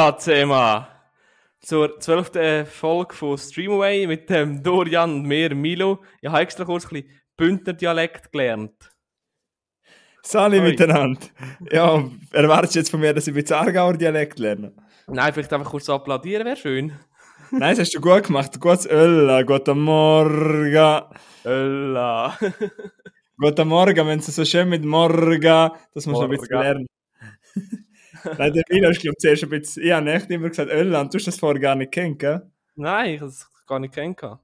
Ölla Thema. Zur zwölften Folge von Streamaway mit dem Dorian und mir, Milo. Ich habe extra kurz ein bisschen Bündner Dialekt gelernt. Sali miteinander. Ja, erwartest du jetzt von mir, dass ich ein bisschen Aargauer Dialekt lerne? Nein, vielleicht einfach kurz applaudieren, wäre schön. Nein, das hast du gut gemacht. Gutes Ölla, guten Morgen. Ölla. Guten Morgen, wenn es so schön mit Morgen, das musst du ein bisschen lernen. Nein, der Milo ist, glaube ich, zuerst ein bisschen, ich habe echt immer gesagt, Ölla, und du hast das vorher gar nicht kennt, gell? Nein, ich habe es gar nicht kennengelernt.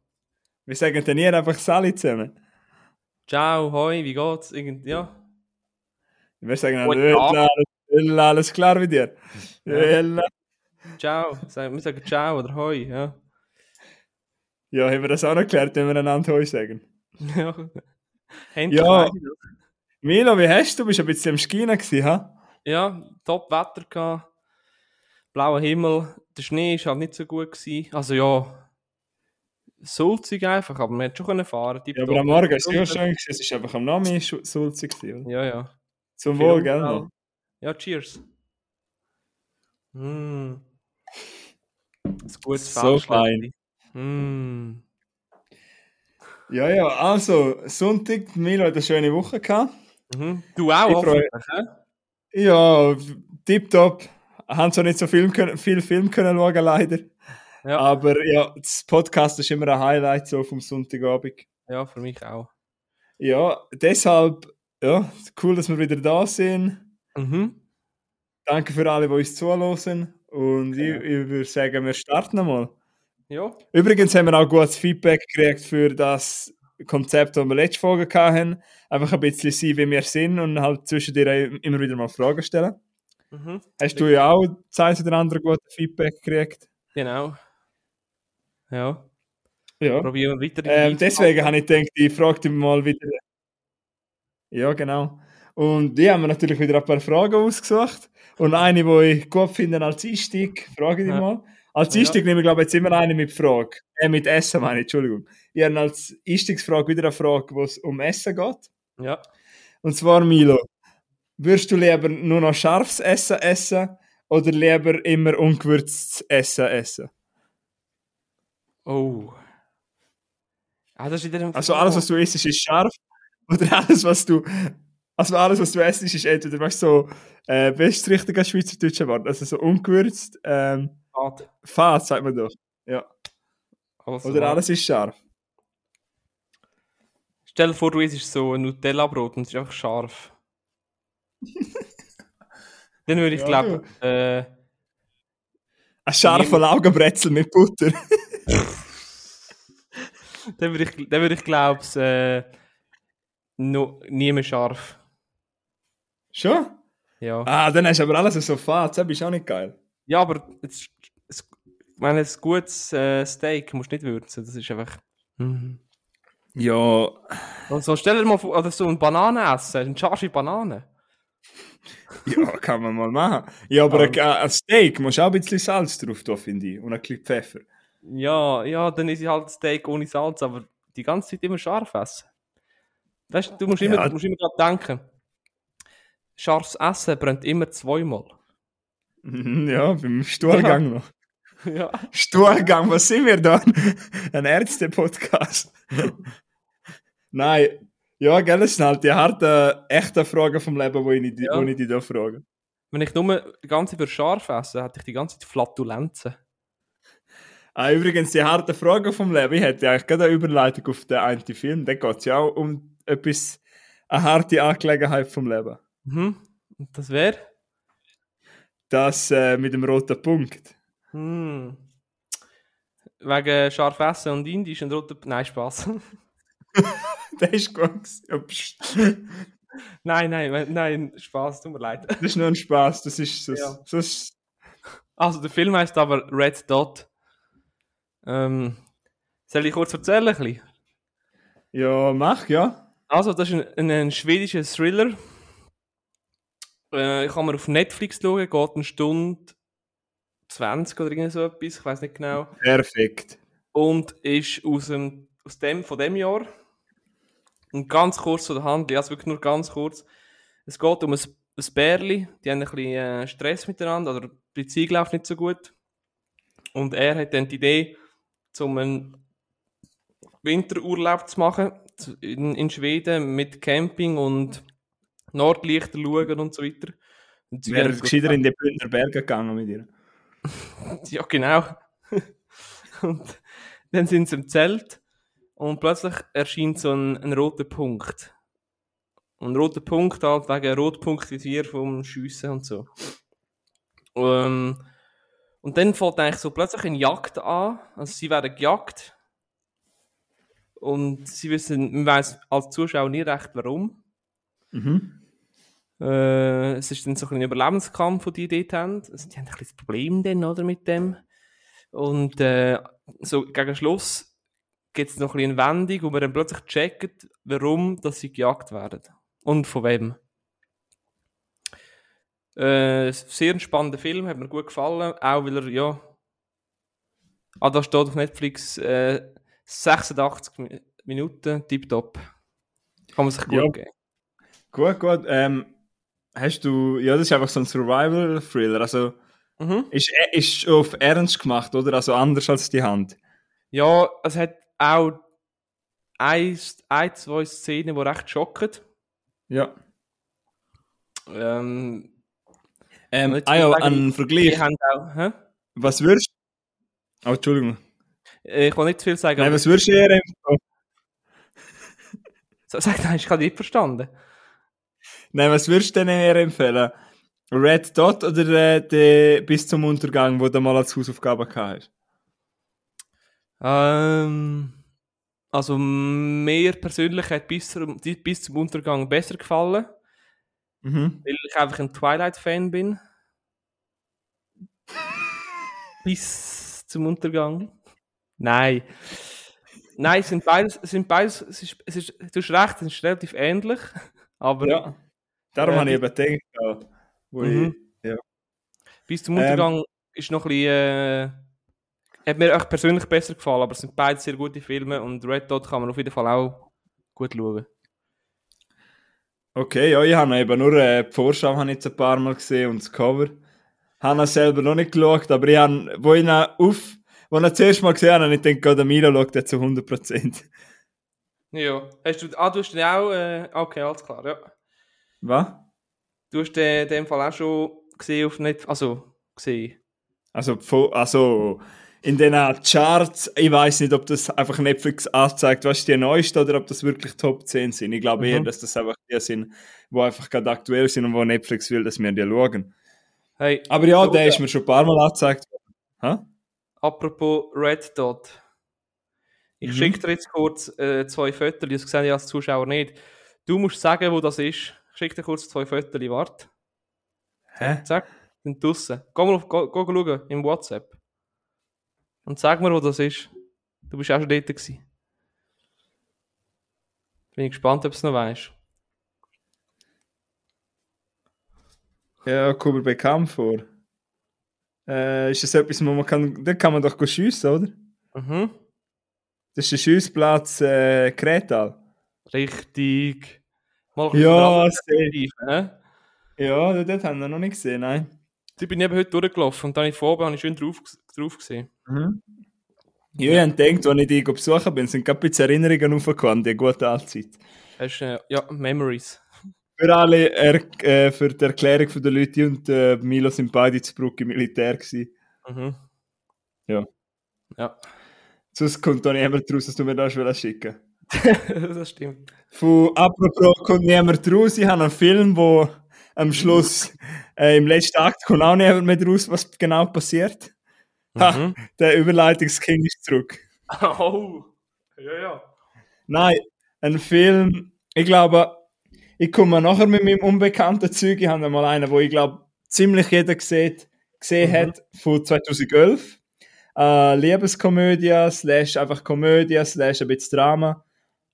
Wir sagen dann hier einfach Sali zusammen. Ciao, hoi, wie geht's? Irgend, ja. Wir sagen dann Guten Ölla, Ölla, alles klar mit dir? Ja. Ciao. Wir sagen Ciao oder Hoi, ja. Ja, haben wir das auch noch geklärt, wenn wir einander Heu sagen? ja. Milo, wie hast du? Du bist ein bisschen am Skinen gewesen, ha? Ja, top Wetter gehabt. Blauer Himmel. Der Schnee war halt nicht so gut. Gewesen. Also ja, sulzig einfach, aber man hat schon können fahren. Ja, aber am Morgen ist es ja schön gewesen, es ist einfach am schu- sulzig gewesen? Ja, ja. Zum Wohl, gell? Ja, cheers. Mm. Ein gutes So Feldschlägchen. Mm. Ja, ja, also, Sonntag, Milo hat eine schöne Woche gehabt. Mhm. Du auch, Ich hä? Ja, tipptopp. Haben zwar nicht so viel, viel Film können schauen, leider. Ja. Aber ja, das Podcast ist immer ein Highlight so vom Sonntagabend. Ja, für mich auch. Ja, deshalb, ja, cool, dass wir wieder da sind. Mhm. Danke für alle, die uns zuhören. Und ich, Ja. ich würde sagen, wir starten mal. Ja. Übrigens haben wir auch gutes Feedback gekriegt für das Konzept, das wir letzte Folge hatten. Einfach ein bisschen sein, wie wir sind und halt zwischendurch immer wieder mal Fragen stellen. Mhm. Hast du ja auch Zeit oder andere gute Feedback gekriegt? Genau. Ja. Ja. Probieren wir weiter. Ähm, deswegen habe ich gedacht, ich frage dich mal wieder. Ja, genau. Und die haben mir natürlich wieder ein paar Fragen ausgesucht. Und eine, die ich gut finde als Einstieg, frage ich dich Ja. mal. Als Ja. Einstieg nehme ich, glaube ich, jetzt immer eine mit Frage. Äh, mit Essen meine ich, Entschuldigung. Ich habe als Einstiegsfrage wieder eine Frage, wo es um Essen geht. Ja. Und zwar, Milo, würdest du lieber nur noch scharfes Essen essen oder lieber immer ungewürztes Essen essen? Oh. Ah, Also alles, was du isst, ist scharf. Oder alles, was du. Also alles, was du isst, ist entweder, weißt du, so, äh, best richtiger Schweizerdeutscher Wort. Also so ungewürzt, ähm, Fad. Fad, sagt man doch. Ja. Also, Oder alles ist scharf. Stell dir vor, du isst so ein Nutella-Brot und es ist einfach scharf. Dann würde ich Ja, glauben, äh, Ein scharfer Laugenbrezel mit Butter. dann würde ich, dann würde ich glaube, äh, no, nie mehr scharf. Schon? Ja. Ah, dann hast du aber alles so Fad. Das ist auch nicht geil. Ja, aber jetzt, es, ich meine, ein gutes äh, Steak musst du nicht würzen. Das ist einfach. Mhm. Ja. Also stell dir mal vor, oder so eine Banane essen, eine scharfe Banane. Ja, kann man mal machen. Ja, aber Aber- ein, ein Steak musst du auch ein bisschen Salz drauf tun, finde ich. Und ein bisschen Pfeffer. Ja, ja, dann ist halt Steak ohne Salz, aber die ganze Zeit immer scharf essen. Weißt du, du musst immer, Ja. du musst immer daran denken. Scharfes Essen brennt immer zweimal. Ja, beim Stuhlgang noch. ja. Stuhlgang, was sind wir da? Ein Ärzte-Podcast. Nein, ja, gell, das sind halt die harten, echten Fragen vom Leben, die ich, Ja. ja. ich dich da frage. Wenn ich nur die ganze für scharf esse, hätte ich die ganze Zeit Flatulenzen. Ah, übrigens, die harten Fragen vom Leben, ich hätte eigentlich gerade eine Überleitung auf den einen Film, da geht es ja auch um etwas, eine harte Angelegenheit vom Leben. Mhm. Und das wäre? Das äh, mit dem roten Punkt. Hm. Wegen scharf essen und indisch und roter... Nein, Spaß. Das ist gut. Ja, pst. nein, nein, nein, Spaß, tut mir leid. Das ist nur ein Spaß, das ist so. Ja. Also, der Film heißt aber Red Dot. Ähm, soll ich kurz erzählen? Ein bisschen? ja, mach, ja. Also, das ist ein, ein, ein schwedischer Thriller. Äh, ich kann mir auf Netflix schauen, geht eine Stunde 20 oder irgend so etwas, ich weiß nicht genau. Perfekt. Und ist aus dem, aus dem, von dem Jahr. Und ganz kurz zu der Handlung, also wirklich nur ganz kurz. Es geht um ein ein Bärli, die haben ein bisschen äh, Stress miteinander, oder die Beziehung läuft nicht so gut. Und er hat dann die Idee, um einen Winterurlaub zu machen in, in Schweden mit Camping und Nordlichter schauen und so weiter. Und sie Wäre gescheiter in die Bündner Berge gegangen mit ihr. Ja, genau. und dann sind sie im Zelt und plötzlich erscheint so ein, ein roter Punkt. Und ein roter Punkt halt wegen Rotpunktvisier vom Schiessen und so. Ähm, und dann fängt eigentlich so plötzlich eine Jagd an. Also sie werden gejagt. Und sie wissen, man weiß als Zuschauer nie recht warum. Mhm. Äh, es ist dann so ein Überlebenskampf, den die dort haben. Also, die haben ein bisschen das Problem dann, oder, mit dem. Und äh, so gegen Schluss gibt es noch ein bisschen eine Wendung, wo man dann plötzlich checkt, warum dass sie gejagt werden. Und von wem. Äh, sehr ein spannender Film, hat mir gut gefallen. Auch weil er, ja. Ah, da steht auf Netflix äh, 86 Mi- Minuten, tipptopp. Kann man sich gut Ja. geben. Gut, gut. Ähm, hast du, ja, das ist einfach so ein Survival-Thriller. Also, Mhm. ist, ist auf Ernst gemacht, oder? Also anders als die Hand. Ja, es hat auch ein, ein zwei Szenen, die recht schocken. Ja. Ähm, Ähm, ah ja, ein Vergleich. auch? Was würdest Oh, Entschuldigung. Äh, Ich will nicht zu viel sagen, Nein, was würdest du eher empfehlen? sag, nein, ich habe nicht verstanden. Nein, was würdest du denn eher empfehlen? Red Dot oder äh, die bis zum Untergang, wo du mal als Hausaufgabe gehabt hast? Ähm, also mir persönlich hat bis, zum- bis zum Untergang besser gefallen, Mhm. weil ich einfach ein Twilight-Fan bin. bis zum Untergang. Nein. Nein, es sind beides, es sind beides, es ist, es ist, du hast recht, es ist relativ ähnlich, aber Ja. Darum Äh, habe ich eben gedacht, ja, wo Mhm. ich, ja. bis zum Ähm, Untergang ist noch ein bisschen, äh, hat mir auch persönlich besser gefallen, aber es sind beide sehr gute Filme und Red Dot kann man auf jeden Fall auch gut schauen. Okay, ja, ich habe eben nur äh, die Vorschau habe ich jetzt ein paar Mal gesehen und das Cover. Habe ihn selber noch nicht geschaut, aber ich habe, wo ich ihn auf, wo ich ihn das erste Mal gesehen habe, habe ich gedacht, der Milo schaut jetzt zu 100%. Ja. Hast du, ah, du hast den auch, äh, okay, alles klar, ja. Was? Du hast den in dem Fall auch schon gesehen auf Netflix, also, gesehen. Also, also in den Charts, ich weiß nicht, ob das einfach Netflix anzeigt, was die neueste oder ob das wirklich Top 10 sind. Ich glaube eher, Mhm. dass das einfach die sind, die einfach gerade aktuell sind und wo Netflix will, dass wir die schauen. Hey, Aber ja, So, der ist mir schon ein paar Mal angezeigt. worden. Apropos Red Dot. Ich Mhm. schicke dir jetzt kurz äh, zwei Fotos, das sehe ich als Zuschauer nicht. Du musst sagen, wo das ist. Ich schicke dir kurz zwei Fotos, warte. Hä? Sag, sind draussen. Geh mal auf, geh, geh schauen im WhatsApp. Und sag mir, wo das ist. Du bist auch schon dort gewesen. Bin ich gespannt, ob du es noch weißt. Ja, kommt mir bekannt vor. Äh, ist das etwas, wo man kann, da kann man doch schiessen, oder? Mhm. Das ist der Schiessplatz äh, Kretal. Richtig. Mal Ja, hä? Ja, dort haben wir noch nicht gesehen, nein. Ich bin eben heute durchgelaufen und dann ich vor oben habe ich schön drauf, drauf gesehen. Mhm. Ja, ich habe gedacht, als ich dich besuchen bin, sind gerade ein bisschen Erinnerungen aufgekommen die gute Altzeit. Hast, äh, ja, Memories. Für alle, er, äh, für die Erklärung von den Leuten und äh, Milo sind beide zu Bruck im Militär gewesen. Mhm. Ja. Ja, Sonst kommt da niemand raus, dass du mir das willst schicken das stimmt. Von apropos kommt niemand raus. Ich habe einen Film, wo am Schluss äh, im letzten Akt kommt auch niemand mehr raus, was genau passiert. Ha, Mhm. der Überleitungsking ist zurück. Oh, ja, ja. Nein, ein Film, ich glaube, ich komme nachher mit meinem unbekannten Zeug. Ich habe mal einen, wo ich glaube, ziemlich jeder gesehen, gesehen Mhm. hat, von 2011. Äh, Liebeskomödie, slash einfach Komödie, slash ein bisschen Drama.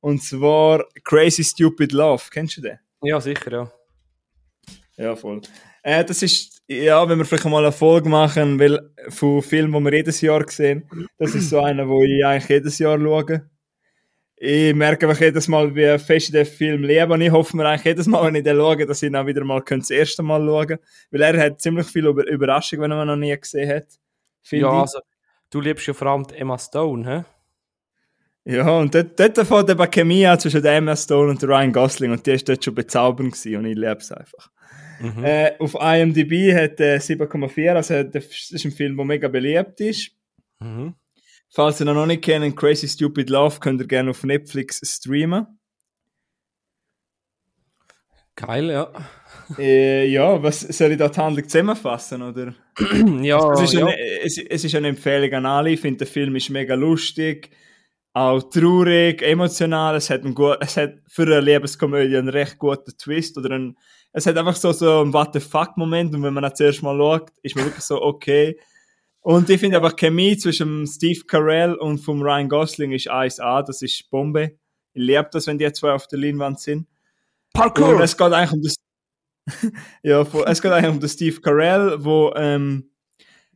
Und zwar Crazy Stupid Love. Kennst du den? Ja, sicher, ja. Ja, voll. Äh, das ist, ja, wenn wir vielleicht mal eine Folge machen, weil von Filmen, die wir jedes Jahr sehen, das ist so einer, wo ich eigentlich jedes Jahr schaue. ich merke einfach jedes Mal, wie fest den Film liebe. Und ich hoffe mir eigentlich jedes Mal, wenn ich den schaue, dass ich ihn auch wieder mal das erste Mal schauen kann. Weil er hat ziemlich viel Über Überraschung, wenn man ihn noch nie gesehen hat. Ja, ich. also, du liebst ja vor allem Emma Stone, hä? Ja, und dort, dort fängt eben Chemie an zwischen der Emma Stone und Ryan Gosling und die ist dort schon bezaubernd gewesen und ich liebe es einfach. Mhm. Äh, auf IMDb hat er 7,4, also das ist ein Film, der mega beliebt ist. Mhm. Falls ihr ihn noch nicht kennt, Crazy Stupid Love, könnt ihr gerne auf Netflix streamen. Geil, ja. Äh, ja, was soll ich da die Handlung zusammenfassen, oder? ja, es, ist ja. eine, es, es ist eine Empfehlung an alle. Ich finde, der Film ist mega lustig, auch traurig, emotional. Es hat, einen gut, es hat für eine Liebeskomödie einen recht guten Twist. Oder ein, es hat einfach so, so einen What the fuck-Moment. Und wenn man das zuerst mal schaut, ist man wirklich so, okay. Und ich finde einfach, Chemie zwischen Steve Carell und vom Ryan Gosling ist 1A. Das ist Bombe. Ich liebe das, wenn die zwei auf der Leinwand sind. Und es geht eigentlich um das. ja, es geht eigentlich um den Steve Carell, wo ähm,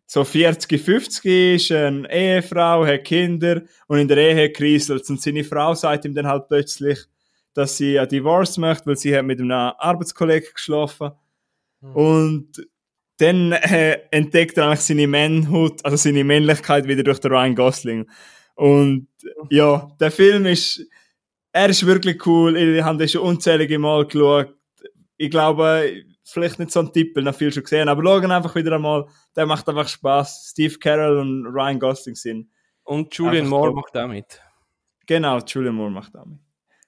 so 40, 50 ist, eine Ehefrau, hat Kinder und in der Ehe kriselt. Und seine Frau sagt ihm dann halt plötzlich, dass sie ein Divorce möchte, weil sie hat mit einem Arbeitskollegen geschlafen. Und dann äh, entdeckt er eigentlich seine Manhood, also seine Männlichkeit wieder durch den Ryan Gosling. Und ja, der Film ist, er ist wirklich cool. Ich habe den schon unzählige Mal geschaut. Ich glaube, vielleicht nicht so ein Tipp, weil ich noch viel schon gesehen aber schauen einfach wieder einmal. Der macht einfach Spaß. Steve Carroll und Ryan Gosling sind. Und Julian einfach Moore top. macht auch mit. Genau, Julian Moore macht damit.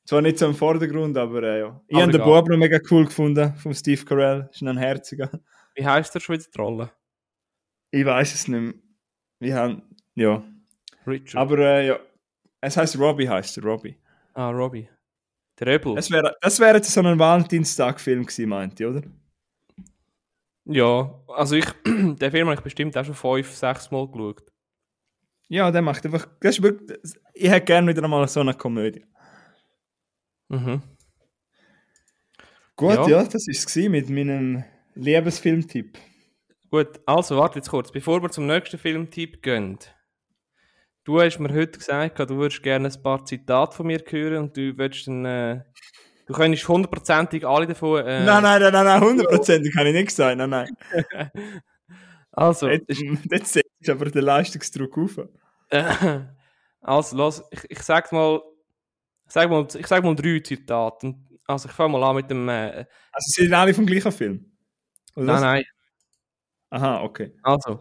Zwar nicht so im Vordergrund, aber äh, ja. Ich habe den. Bob noch mega cool gefunden, vom Steve Carell. Ist ein herziger. Wie heißt der schon wieder die Rolle? Ich weiß es nicht mehr. Wir haben, ja. Richard. Aber äh, ja. Es heißt Robbie, heißt er, Robbie. ah, Robbie. Der Rebel. Es wäre das wär jetzt so ein Valentinstag-Film gewesen, meint ihr, oder? Ja, also ich, den Film habe ich bestimmt auch schon fünf, sechs Mal geschaut. Ja, der macht einfach. Das ist wirklich, ich hätte gerne wieder einmal so eine Komödie. Mhm. Gut, Ja. ja, das war es mit meinem Liebesfilmtipp. Gut, also warte jetzt kurz, bevor wir zum nächsten Filmtipp gehen. Du hast mir heute gesagt, du würdest gerne ein paar Zitate von mir hören und du würdest dann, äh, du könntest hundertprozentig alle davon... Äh, Nein, nein, nein, nein, nein, hundertprozentig kann ich nicht sagen. Nein, nein. Also, Jetzt, ist, jetzt setzt du aber den Leistungsdruck auf. also los, ich, ich sag mal, ich sag mal, ich sag mal drei Zitate. Also ich fange mal an mit dem... Äh, Also sind alle vom gleichen Film? Oder nein, was? nein, Aha, okay. also,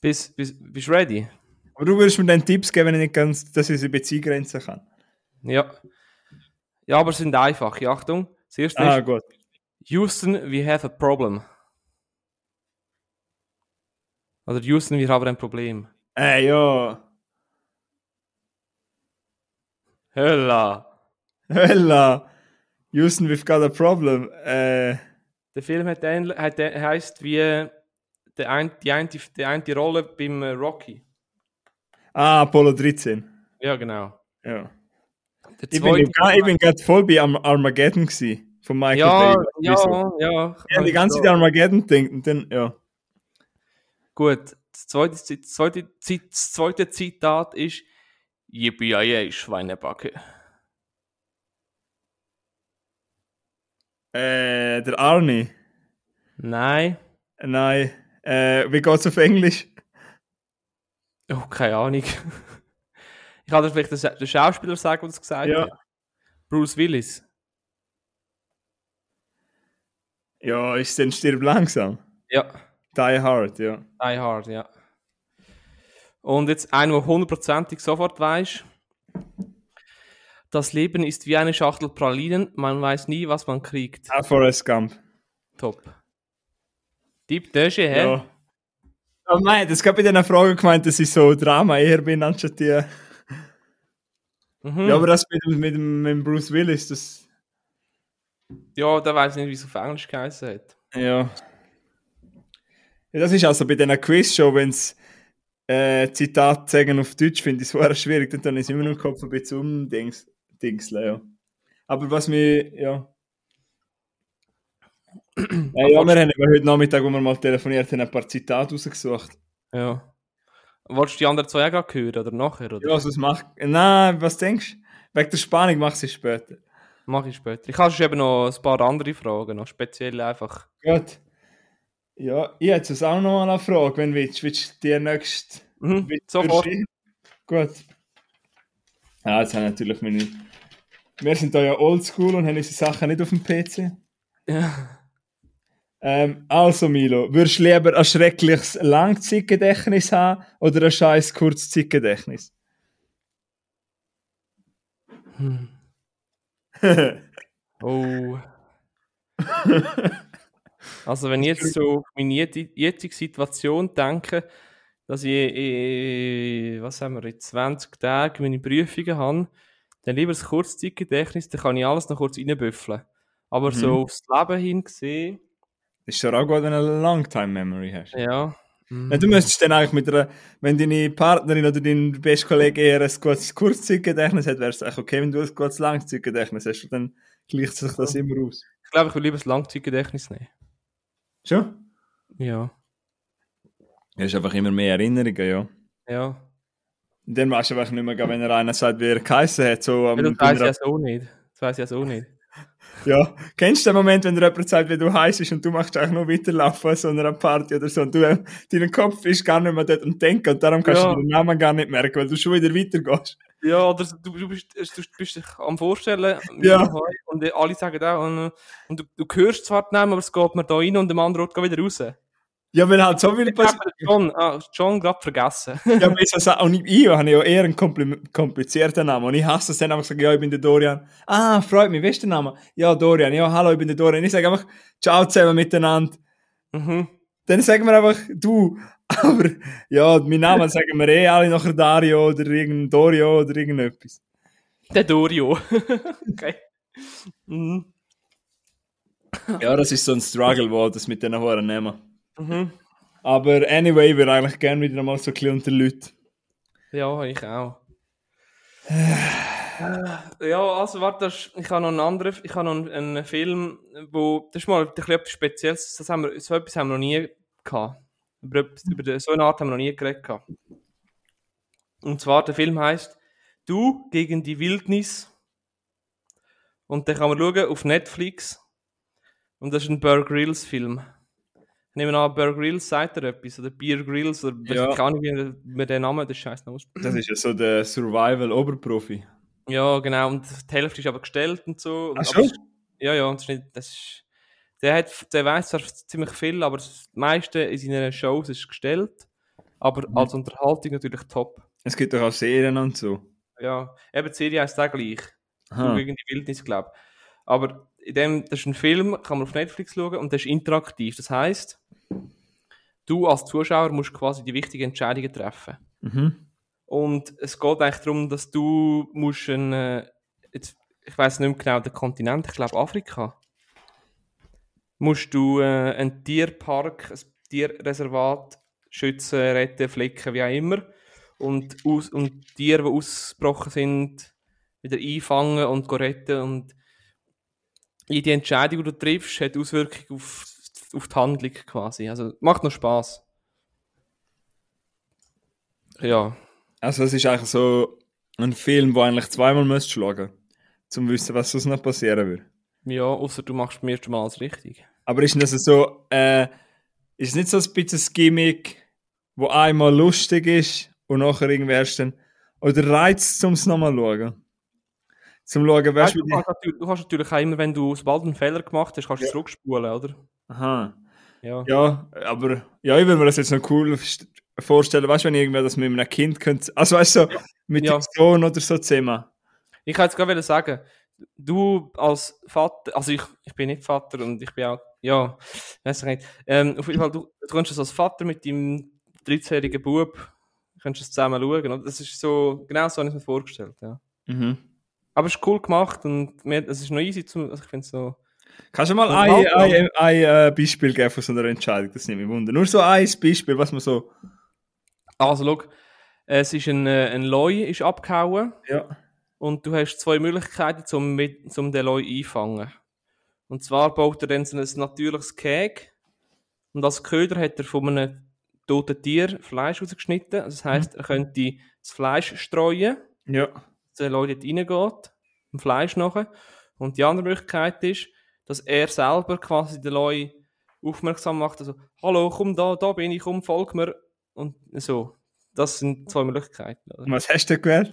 bist, bist, bist du ready? Aber du würdest mir dann Tipps geben, wenn ich nicht ganz, dass ich sie Beziehgrenzen kann. Ja. Ja, aber sie sind einfach. Ja, Achtung. Das erste Ah, ist, gut. Houston, we have a problem. Oder Houston, wir haben ein Problem. Äh, ja. Hölla. Hella. Houston, we've got a problem. Äh, Der Film hat, hat, heisst wie der ein, die, eine, die eine Rolle beim äh, Rocky. ah, Apollo 13. Ja, genau. Ja. Ich bin, ich bin gerade voll bei Arm Armageddon gewesen, von Michael ja, Bay. ja, Wieso? ja. Ich habe die ganze Zeit an Armageddon denkt und dann, ja. Gut, das zweite, das zweite, das zweite Zitat ist Yippie Schweinebacke. Äh, der Arnie. Nein. Nein. Äh, wie geht's auf Englisch? Oh, keine Ahnung. Ich kann dir vielleicht den Scha- den Schauspieler sagen, das gesagt Ja. hat. Bruce Willis. Ja, ist denn stirb langsam? Ja, Die Hard, ja. Die Hard, ja. Und jetzt einer, der hundertprozentig sofort weiß. Das Leben ist wie eine Schachtel Pralinen, man weiß nie, was man kriegt. Ah, Forrest Gump. Top. Deep Dösche, hä? Ja. Oh nein, das gab bei dieser Frage gemeint, dass ich so Drama eher bin, anstatt die. Mhm. Ja, aber das mit, mit, mit Bruce Willis, das. ja, der weiß nicht, wie es auf Englisch geheißen hat. Ja. ja das ist also bei dieser Quiz-Show, wenn es äh, Zitat sagen auf Deutsch, finde ich es schwierig, dann ist es immer noch im Kopf ein bisschen umdings, Dingseln, ja. Aber was mir, ja. ja, ja, wir haben heute Nachmittag, wo wir mal telefoniert haben, ein paar Zitate rausgesucht. Ja. Wolltest du die anderen zwei auch hören oder nachher? Oder? Ja, also es macht. Nein, was denkst du? Wegen der Spannung mach sie später. Mach ich später. Ich habe schon eben noch ein paar andere Fragen, noch speziell einfach. Gut. Ja, ich hätte jetzt auch noch eine Frage, wenn du willst. Willst du dir nächst... Mhm, willst- sofort. Gut. Ja, jetzt haben natürlich meine... Wir sind da ja oldschool und haben unsere Sachen nicht auf dem PC. Ja. Ähm, also Milo, würdest du lieber ein schreckliches Langzeitgedächtnis haben oder ein scheiß Kurzzeitgedächtnis? Hm. Oh. Also wenn ich jetzt so auf meine jetzige Situation denke, dass ich, äh, was haben wir, in 20 Tagen meine Prüfungen habe, dann lieber das Kurzzeitgedächtnis, dann kann ich alles noch kurz reinbüffeln. Aber so Mhm. aufs Leben hin gesehen, ist schon auch gut, wenn du eine Longtime-Memory hast. ja. mm, Ja, du müsstest dann eigentlich mit einer, wenn deine Partnerin oder dein bester Kollege eher ein gutes Kurzzeitgedächtnis hat, wäre es eigentlich okay, wenn du ein gutes Langzeitgedächtnis hast, dann gleicht sich das immer aus. Ich glaube, ich will lieber das Langzeitgedächtnis nehmen. Schon? Ja. Ja, ist einfach immer mehr Erinnerungen, ja. Ja. Und dann weißt du einfach nicht mehr, wenn er einer sagt, wie er geheißen hat, so am ja das weiß ich ja so nicht. Das weiß ich ja so nicht. Ja, kennst du den Moment, wenn dir jemand sagt, wie du heißt und du machst eigentlich nur weiterlaufen so einer Party oder so und du, äh, dein Kopf ist gar nicht mehr dort und denken und darum kannst Ja. du den Namen gar nicht merken, weil du schon wieder weitergehst. Ja, oder du, du, bist, du bist dich am Vorstellen Ja. und alle sagen auch, und, und du, du hörst zwar die Namen, aber es geht mir da rein und dem anderen geht wieder raus. Ja, weil halt so viel Ich passiert. habe John, ah, John gerade vergessen. Ja, aber ist auch, und ich, ich habe ja eher einen kompli- komplizierten Namen und ich hasse es dann einfach sagen, ja, ich bin der Dorian. Ah, freut mich, wie ist der Name? Ja, Dorian. Ja, hallo, ich bin der Dorian. Ich sage einfach, ciao zusammen miteinander. mhm. Dann sagen wir einfach, du. Aber, ja, meinen Namen sagen wir eh alle nachher Dario oder irgendein Dorio oder irgendetwas. Der Dorio. okay. Mhm. Ja, das ist so ein Struggle, wo das mit den Haaren nehmen. Mhm. Aber anyway, wir eigentlich gerne wieder mal so ein bisschen unter Leute. Ja, ich auch. Ja, also warte, das ich habe noch einen anderen, ich habe noch einen, einen Film, wo, das ist mal ein bisschen etwas Spezielles, das haben wir, so etwas haben wir noch nie gehabt. Über, über so eine Art haben wir noch nie geredet gehabt. Und zwar, der Film heißt Du gegen die Wildnis. Und den kann man schauen auf Netflix. Und das ist ein Bear Grylls Film. Ich nehme an, Bear Grylls sagt er etwas, oder Beer Grylls, oder Ja. ich kann nicht, wie man den Namen des Scheiß noch ausspricht. Das ist ja so der Survival-Oberprofi. Ja, genau. Und die Hälfte ist aber gestellt und so. Ach schon? Ja, ja. Das ist nicht, das ist, der, hat, der weiß zwar ziemlich viel, aber das meiste in seinen Shows ist gestellt. Aber Mhm. als Unterhaltung natürlich top. Es gibt doch auch Serien und so. Ja, eben die Serie heisst auch gleich. Aha. gegen die Wildnis, glaube Aber in dem, das ist ein Film, kann man auf Netflix schauen und der ist interaktiv. Das heißt, du als Zuschauer musst quasi die wichtigen Entscheidungen treffen. Mhm. Und es geht eigentlich darum, dass du musst ein, äh, jetzt, ich weiß nicht mehr genau den Kontinent, ich glaube Afrika, musst du äh, einen Tierpark, ein Tierreservat schützen, retten, flicken, wie auch immer. Und, aus, und Tiere, die ausgebrochen sind, wieder einfangen und retten. Und jede Entscheidung, die du triffst, hat Auswirkungen auf, auf die Handlung quasi. Also macht noch Spaß. Ja. Also es ist eigentlich so ein Film, wo eigentlich zweimal müsst schauen, zum zu wissen, was sonst noch passieren wird. Ja, außer du machst beim ersten Mal alles richtig. Aber ist das so, äh, ist es nicht so ein bisschen ein Gimmick, wo einmal lustig ist und nachher irgendwie erst dann, oder reizt zum es nochmal schauen? Zum schauen, weißt du, du, kannst natürlich, du kannst natürlich auch immer, wenn du sobald einen Fehler gemacht hast, kannst du Ja. zurückspulen, oder? Aha. Ja. Ja, aber, ja, ich würde mir das jetzt noch cool st- vorstellen, weißt du, wenn irgendwer das mit einem Kind könnte, also weißt du, so, mit Ja. dem Sohn oder so zusammen. Ich kann jetzt gerade wollen sagen, du als Vater, also ich, ich bin nicht Vater und ich bin auch, ja, weiß ich nicht. Ähm, auf jeden Fall, du, du kannst das als Vater mit deinem 13-jährigen Bub, kannst das zusammen schauen. Oder? Das ist so, genau so habe ich es mir vorgestellt, ja. Mhm. Aber es ist cool gemacht und es ist noch easy zum, also ich finde es so, Kannst du mal ein, Hauptmann. ein, ein, äh, Beispiel geben von so einer Entscheidung? Das nimmt mich wunder. Nur so ein Beispiel, was man so. also schau, es ist ein, äh, ein Loi ist abgehauen. Ja. Und du hast zwei Möglichkeiten, zum, mit, zum den Leu einfangen. Und zwar baut er dann so ein natürliches Käg. Und als Köder hat er von einem toten Tier Fleisch rausgeschnitten. Also Das heisst, er könnte das Fleisch streuen. Ja. der Leute dort reingeht, im Fleisch nachher. Und die andere Möglichkeit ist, dass er selber quasi den Leuten aufmerksam macht, also, hallo, komm da, da bin ich, komm, folg mir. Und so. Das sind zwei Möglichkeiten. Oder? Was hast du gewählt?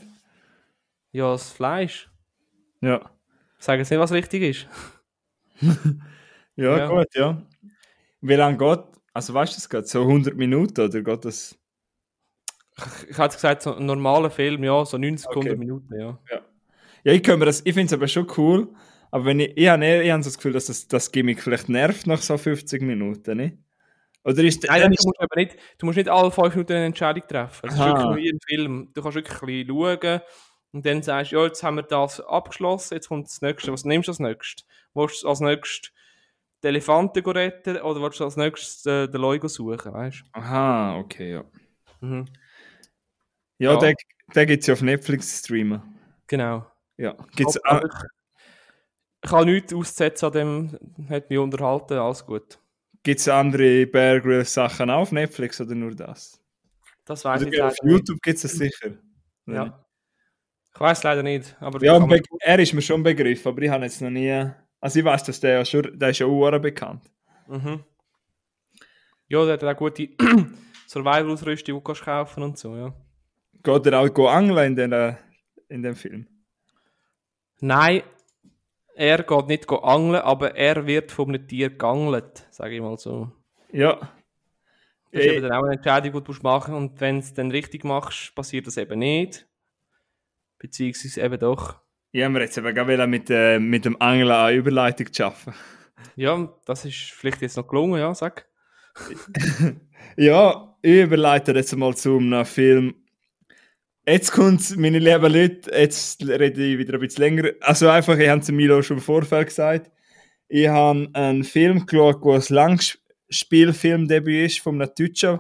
Ja, das Fleisch. Ja. Sagen Sie nicht, was richtig ist. ja. Ja. gut, ja. Wie lange geht, also weißt du das gerade, so 100 Minuten oder geht das? Ich, ich hätte gesagt, so ein normaler Film, ja, so 90 Okay. 100 Minuten, ja. Ja, ich, kann mir das, ich finde es aber schon cool, aber wenn ich, ich habe ich habe so das Gefühl, dass das, das Gimmick vielleicht nervt nach so 50 Minuten, nicht? Oder ist Nein, dann du ist, musst, aber nicht, du musst nicht alle fünf Minuten eine Entscheidung treffen. Es ist wirklich wie ein Film. Du kannst wirklich schauen und dann sagst du, ja, jetzt haben wir das abgeschlossen, jetzt kommt das Nächste. Was nimmst du als Nächstes? Willst du als Nächstes die Elefanten retten oder willst du als Nächstes äh, den Leu go suchen, weißt aha, okay, ja. du? Mhm. Ja, Ja. den, den gibt es ja auf Netflix zu streamen. Genau. Ja. Gibt's, Aber ich, habe nichts auszusetzen an dem, hat mich unterhalten, alles gut. gibt's andere Bear Grylls Sachen auf Netflix oder nur das? Das weiß Oder ich auf leider nicht. YouTube gibt es das sicher. Ja. Ich weiß leider nicht. Aber Ja, man- er ist mir schon ein Begriff, aber ich habe jetzt noch nie. Also ich weiß, dass der ja schon, der ist ja auch bekannt. Mhm. Ja, der hat auch gute Survival-Ausrüstung, die du kannst kaufen und so, ja. Geht er auch go angeln in, den, in dem Film? Nein, er geht nicht angeln, aber er wird von einem Tier geangelt, sage ich mal so. Ja. Das ist Äh, eben dann auch eine Entscheidung, die du musst machen und wenn du es dann richtig machst, passiert das eben nicht. Beziehungsweise eben doch. Ich habe mir jetzt eben gerade mit, äh, mit dem Angeln eine Überleitung zu schaffen. Ja, das ist vielleicht jetzt noch gelungen, ja, sag. Ja, ich überleite jetzt mal zu einem Film. Jetzt kommt meine lieben Leute, jetzt rede ich wieder ein bisschen länger. Also einfach, ich habe es Milo schon im Vorfeld gesagt. Ich habe einen Film geschaut, wo ein Langspielfilmdebüt ist von einem Deutschen,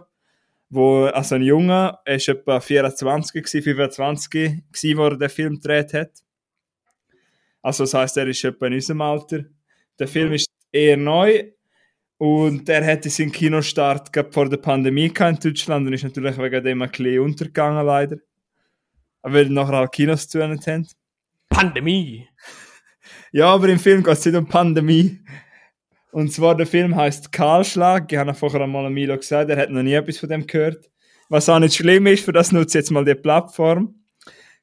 wo, also ein Junge, er war etwa 24, gewesen, 25 gewesen, wo er den Film gedreht hat. Also das heisst, er ist etwa in unserem Alter. Der Film ist eher neu und er hatte seinen Kinostart vor der Pandemie gehabt in Deutschland und ist natürlich wegen dem ein bisschen untergegangen leider. Weil nachher auch Kinos zu haben. Pandemie! Ja, aber im Film geht es nicht um Pandemie. Und zwar der Film heißt Kahlschlag. Ich habe vorher einmal an Milo gesagt, er hat noch nie etwas von dem gehört. Was auch nicht schlimm ist, für das nutze ich jetzt mal die Plattform.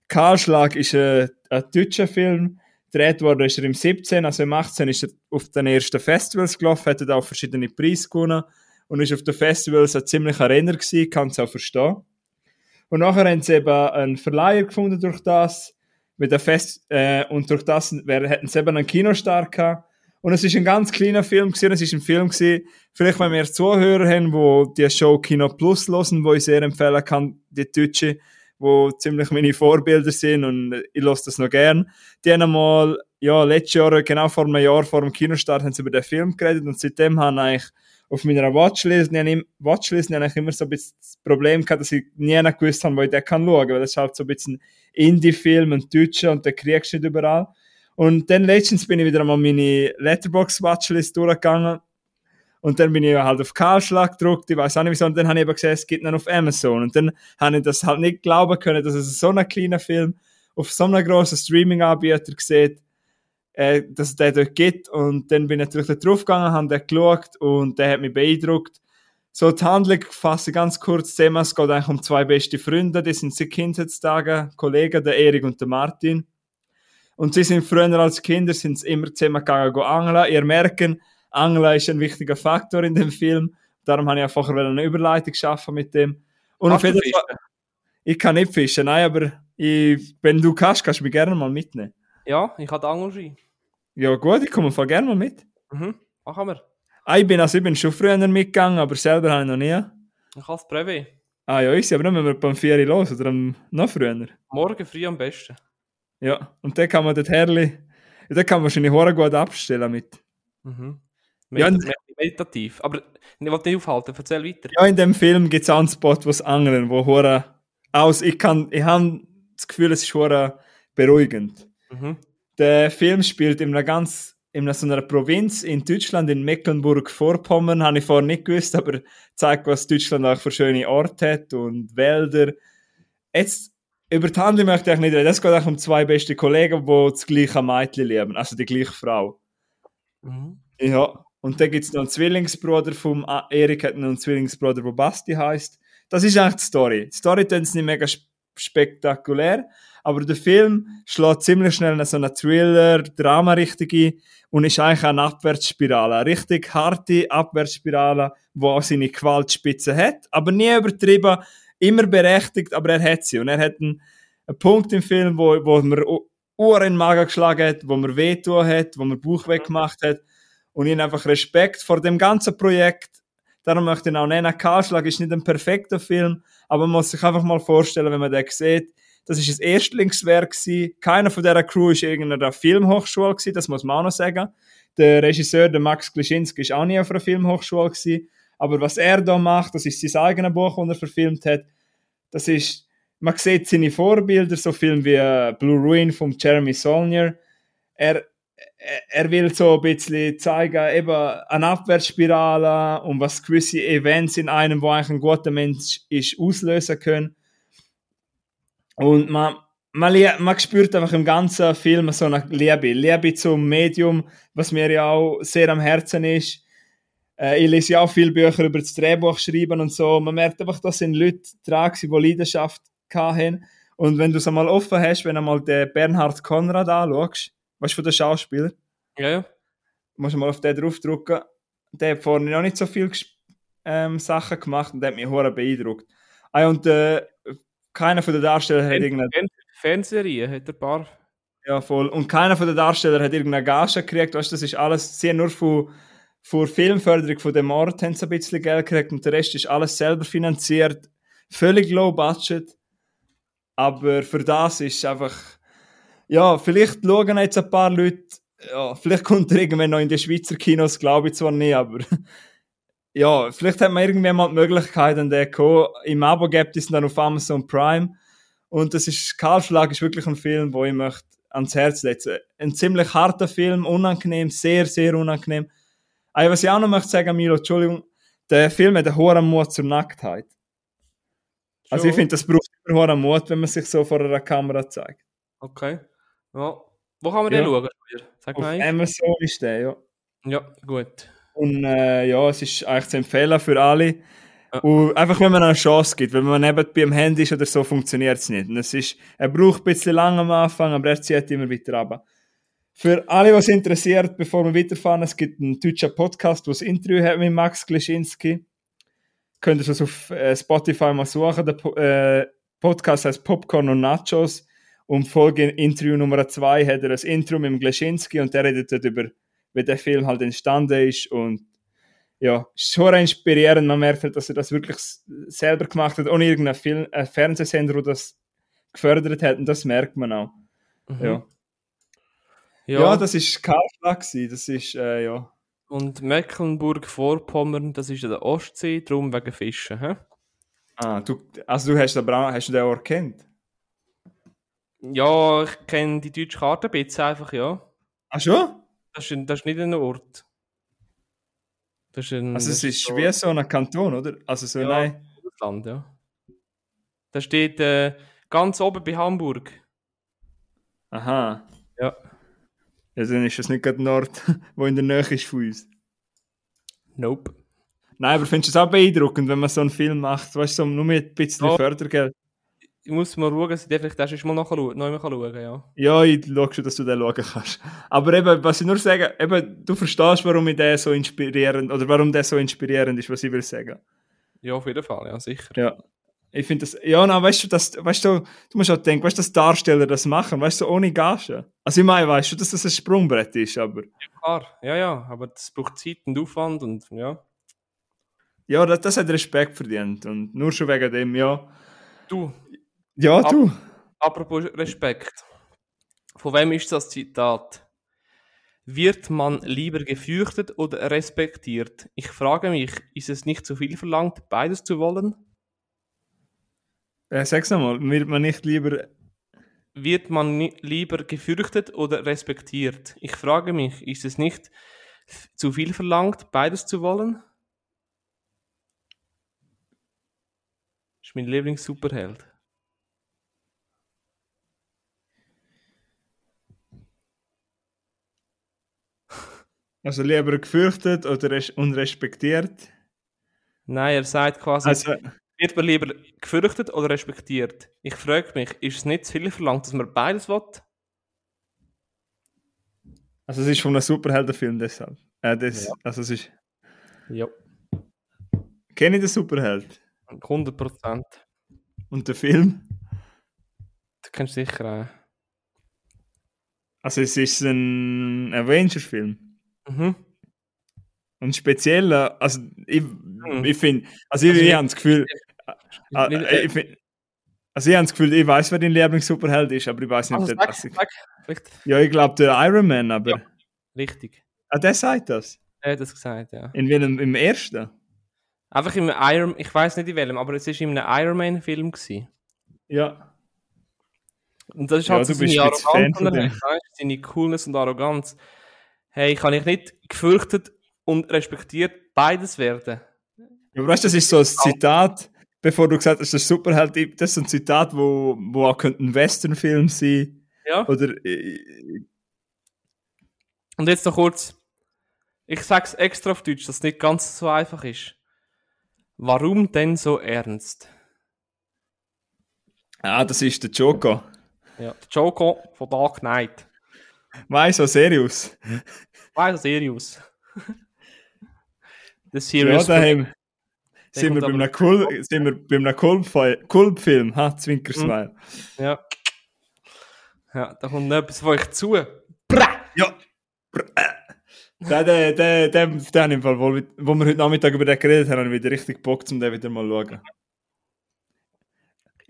Kahlschlag ist ein, ein deutscher Film. Gedreht worden ist er im 17, also im 18 ist er auf den ersten Festivals gelaufen, hat auch verschiedene Preise gewonnen und ist auf den Festivals ein ziemlicher Renner gewesen, kann es auch verstehen. Und nachher haben sie eben einen Verleiher gefunden durch das, mit der Fest, äh, und durch das hätten sie eben einen Kinostart gehabt. Und es ist ein ganz kleiner Film gewesen, es ist ein Film gewesen, vielleicht wenn wir Zuhörer haben, wo die Show Kino Plus hören, wo ich sehr empfehlen kann, die Deutsche, wo ziemlich meine Vorbilder sind und ich lasse das noch gern. Die haben einmal, ja, letztes Jahr, genau vor einem Jahr vor dem Kinostart, haben sie über den Film geredet und seitdem habe ich eigentlich auf meiner Watchlist, ich Watchlist ich immer so ein bisschen das Problem gehabt, dass ich nie gewusst habe, wo ich den kann schauen, weil das ist halt so ein bisschen Indie-Film und Deutscher und den kriegst du nicht überall. Und dann letztens bin ich wieder einmal meine Letterbox-Watchlist durchgegangen und dann bin ich halt auf Kahlschlag gedruckt, ich weiß auch nicht wieso, und dann habe ich aber gesehen, es gibt ihn auf Amazon und dann habe ich das halt nicht glauben können, dass es so ein kleiner Film auf so einem grossen Streaming-Anbieter sieht, äh, dass es den dort gibt und dann bin ich natürlich da drauf gegangen, habe den geschaut und der hat mich beeindruckt. So, die Handlung fasse ich ganz kurz zusammen. Es geht eigentlich um zwei beste Freunde, die sind seit Kindheitstagen Kollegen, der Erik und der Martin. Und sie sind früher als Kinder sind sie immer zusammen gegangen angeln. Ihr merken, Angeln ist ein wichtiger Faktor in dem Film. Darum habe ich einfach eine Überleitung schaffen mit dem. Und auf jeden Fall, ich kann nicht fischen, nein, aber ich, wenn du kannst, kannst du mich gerne mal mitnehmen. Ja, ich habe Angelschein. Ja gut, ich komme voll gerne mal mit. Mhm, machen wir. Ah, ich bin, also ich bin schon früher mitgegangen, aber selber habe ich noch nie. Ich habe das Brevet. Ah ja, ich aber dann müssen wir beim 4 Uhr los oder am, noch früher. Morgen früh am besten. Ja, und dann kann man das Herrli, da kann man wahrscheinlich hure gut abstellen mit. Mhm. Ja, Medit und- med- meditativ. Aber ich wollte nicht aufhalten, erzähl weiter. Ja, in dem Film gibt es einen Spot, wo es angeln, wo hure aus, ich kann, ich habe das Gefühl, es ist hure beruhigend. Mhm. Der Film spielt in einer ganz, in so einer Provinz in Deutschland, in Mecklenburg-Vorpommern, habe ich vorher nicht gewusst, aber zeigt, was Deutschland auch für schöne Orte hat und Wälder. Jetzt, über die Handlung möchte ich nicht reden. Es geht auch um zwei beste Kollegen, die das gleiche Mädchen lieben, also die gleiche Frau. Mhm. Ja, und dann gibt es noch einen Zwillingsbruder vom Erik, hat noch einen Zwillingsbruder, der Basti heißt. Das ist eigentlich die Story. Die Story ist nicht mega sp- spektakulär, aber der Film schlägt ziemlich schnell in so eine Thriller-Drama-Richtung ein und ist eigentlich eine Abwärtsspirale. Eine richtig harte Abwärtsspirale, die auch seine Gewaltspitze hat, aber nie übertrieben, immer berechtigt, aber er hat sie. Und er hat einen, einen Punkt im Film, wo, wo U- Uhr in den Magen geschlagen hat, wo mir wehtun hat, wo mir Bauch weggemacht hat. Und ich habe einfach Respekt vor dem ganzen Projekt. Darum möchte ich ihn auch nennen, Kahlschlag ist nicht ein perfekter Film, aber man muss sich einfach mal vorstellen, wenn man den sieht, das ist ein Erstlingswerk. Keiner von dieser Crew ist irgendeiner Filmhochschule das muss man auch noch sagen. Der Regisseur, der Max Klischinski, ist auch nie auf einer Filmhochschule. Aber was er da macht, das ist sein eigenes Buch, das er verfilmt hat. Das ist, man sieht seine Vorbilder, so Filme wie äh, Blue Ruin von Jeremy Saulnier. Er, er- er will so ein bisschen zeigen, eben eine Abwärtsspirale und was gewisse Events in einem, wo eigentlich ein guter Mensch ist, auslösen können. Und man, man, man spürt einfach im ganzen Film so eine Liebe. Liebe zum Medium, was mir ja auch sehr am Herzen ist. Äh, ich lese ja auch viele Bücher über das Drehbuch schreiben und so. Man merkt einfach, dass sind Leute dran die Leidenschaft hatten. Und wenn du es einmal offen hast, wenn du mal den Bernhard Konrad anschaust, weißt du, von den Schauspieler, Ja, ja. musst du mal auf den draufdrücken. Der hat vorhin noch nicht so viel ges- ähm, Sachen gemacht und der hat mich hure beeindruckt. Ah, und äh, keiner von den Darstellern hat irgendeine Fernsehserie hat ein paar. Ja, voll. Und keiner von den Darstellern hat irgendeine Gage gekriegt. Weißt du, das ist alles, sie haben nur von, von Filmförderung von dem Ort haben sie ein bisschen Geld gekriegt und der Rest ist alles selber finanziert. Völlig low budget. Aber für das ist einfach, ja, vielleicht schauen jetzt ein paar Leute, ja, vielleicht kommt er irgendwann noch in die Schweizer Kinos, glaube ich zwar nicht, aber ja, vielleicht hat man irgendwann mal die Möglichkeit, an den zu. Im Abo gibt es dann auf Amazon Prime. Und das ist, Kahlschlag ist wirklich ein Film, wo ich möchte ans Herz legen. Ein ziemlich harter Film, unangenehm, sehr, sehr unangenehm. Aber was ich auch noch möchte sagen, Milo, Entschuldigung, der Film hat einen hohen Mut zur Nacktheit. Also ich finde, das braucht immer hohen Mut, wenn man sich so vor einer Kamera zeigt. Okay. Ja. Wo kann man Ja. den schauen? Sag Auf mal. Amazon ist der, ja. Ja, gut. Und äh, ja, es ist eigentlich zu empfehlen für alle. Und einfach, wenn man eine Chance gibt, wenn man neben beim Handy ist oder so, funktioniert es nicht. Und es ist, er braucht ein bisschen lang am Anfang, aber er zieht immer weiter runter. Für alle, was interessiert, bevor wir weiterfahren, es gibt einen deutschen Podcast, wo das Interview hat mit Max Klischinski. Könnt ihr das auf äh, Spotify mal suchen. Der äh, Podcast heißt Popcorn und Nachos. Und Folge Interview Nummer zwei hat er ein Intro mit dem Gleschinski und der redet dort über, wie der Film halt entstanden ist. Und ja, ist schon inspirierend. Man merkt halt, dass er das wirklich selber gemacht hat, ohne irgendeinen Film, äh, Fernsehsender, der das gefördert hat. Und das merkt man auch. Mhm. Ja. Ja, Ja, das ist gewesen. Das ist, äh, ja. und Mecklenburg-Vorpommern, das ist an der Ostsee, darum wegen Fischen. Hä? Ah, du, also du hast den, Bra hast du den Ort kennt? Ja, ich kenne die deutsche Karte ein bisschen einfach, ja. Ah, schon? Das ist, ein, das ist nicht ein Ort. Das ist ein Also es ist so wie so ein Kanton, oder? Also so, Ja. nein. ein Land, ja. Das steht äh, ganz oben bei Hamburg. Aha. Ja. Ja, dann ist das nicht gerade Nord, wo in der Nähe ist von uns. Nope. Nein, aber findest du es auch beeindruckend, wenn man so einen Film macht? Weißt du, so nur mit ein bisschen Ja. Fördergeld? Ich muss mal schauen, dass ich den vielleicht erst mal nachschauen, schauen ja. Ja, ich schaue schon, dass du den schauen kannst. Aber eben, was ich nur sage, eben, du verstehst, warum ich den so inspirierend, oder warum der so inspirierend ist, was ich will sagen. Ja, auf jeden Fall, ja, sicher. Ja. Ich finde das, ja, na, weißt du, das, weißt du, du musst auch denken, weißt du, dass Darsteller das machen, weißt du, ohne Gage. Also ich meine, weißt du, dass das ein Sprungbrett ist, aber, Klar, ja, ja, aber das braucht Zeit und Aufwand und ja. ja, das, das hat Respekt verdient und nur schon wegen dem, ja. Du, Ja, du. apropos Respekt. Von wem ist das Zitat? Wird man lieber gefürchtet oder respektiert? Ich frage mich, ist es nicht zu viel verlangt, beides zu wollen? Äh, sag's nochmal, wird man nicht lieber, Wird man lieber gefürchtet oder respektiert? Ich frage mich, ist es nicht zu viel verlangt, beides zu wollen? Das ist mein Lieblings-Superheld. Also lieber gefürchtet oder res- unrespektiert? Nein, er sagt quasi, Also, wird man lieber gefürchtet oder respektiert? Ich frage mich, ist es nicht zu viel verlangt, dass man beides will? also es ist von einem Superheldenfilm deshalb. Äh, das, Also es ist... Ja. Kenne ich den Superheld? 100 Prozent. Und den Film? Das kennst du sicher Also es ist ein Avenger-Film. Mhm. Und speziell, äh, also ich, ich finde, also ich, Also, ich habe das Gefühl, äh, Nicht- äh, ich find, also ich habe das Gefühl, ich weiß, wer dein Lieblings-Superheld ist, aber ich weiß nicht, Also ob der, sag, vielleicht ja, ich glaube der Iron Man, aber Ja. richtig. ah, der sagt das. Er hat das gesagt, ja. In welchem, im ersten? Einfach im Iron, ich weiß nicht in welchem, aber es war in einem Iron Man Film gewesen. Ja. Und das ist Ja, halt du so seine Arroganz, seine Coolness und Arroganz. Hey, kann ich nicht gefürchtet und respektiert beides werden? Ja, weißt du, das ist so ein Zitat, bevor du gesagt hast, das ist Superheld, das ist ein Zitat, wo, wo auch könnte ein Westernfilm sein Ja. oder äh, Und jetzt noch kurz, ich sag's extra auf Deutsch, dass es nicht ganz so einfach ist. Warum denn so ernst? ah, das ist der Joker. Ja, der Joker von Dark Knight. Weißt du, serious. Weiß serious. Der Ja, Serious. daheim sind wir, einem Kul sind wir bei einem Kultfilm, ha, Zwinkersmile. ja. Ja, da kommt noch etwas von euch zu. Ja. Der, der, der, der, der im Fall, wo, wo wir heute Nachmittag über den geredet haben, habe ich wieder richtig Bock, um den wieder mal zu schauen.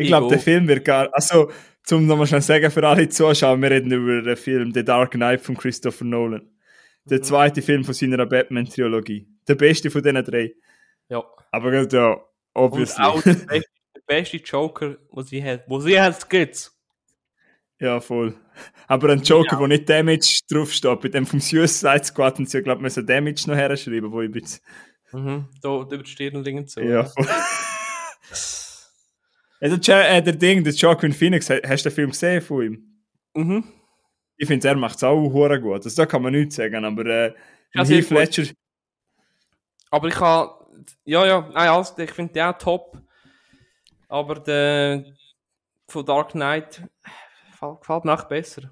Ich glaube, der. Film wird gar. Also, zum nochmal schnell sagen für alle Zuschauer, wir reden über den Film The Dark Knight von Christopher Nolan. Der Mhm. zweite Film von seiner Batman-Trilogie. Der beste von diesen drei. Ja. Aber ja, Und obviously. auch der beste, der beste Joker, wo sie hat. Wo sie hat, gibt. Ja, voll. Aber ein Joker, wo nicht Damage draufsteht, bei dem vom Suicide Squad haben sie ja, glaube ich, müssen Damage noch herschreiben, wo ich bin. Mhm. Da über die Stirn und Dinge zu. Ja, voll. Ja- äh, der Ding, der Joaquin Phoenix, ha- hast du den Film gesehen von ihm? Mhm. Ich finde, er macht es auch hure gut. Also, da kann man nichts sagen, aber äh, Ja, sehr Heath. Ledger, Aber ich kann. Ja, ja, nein, also, ich finde den auch top. Aber der von Dark Knight gefällt, mir auch besser.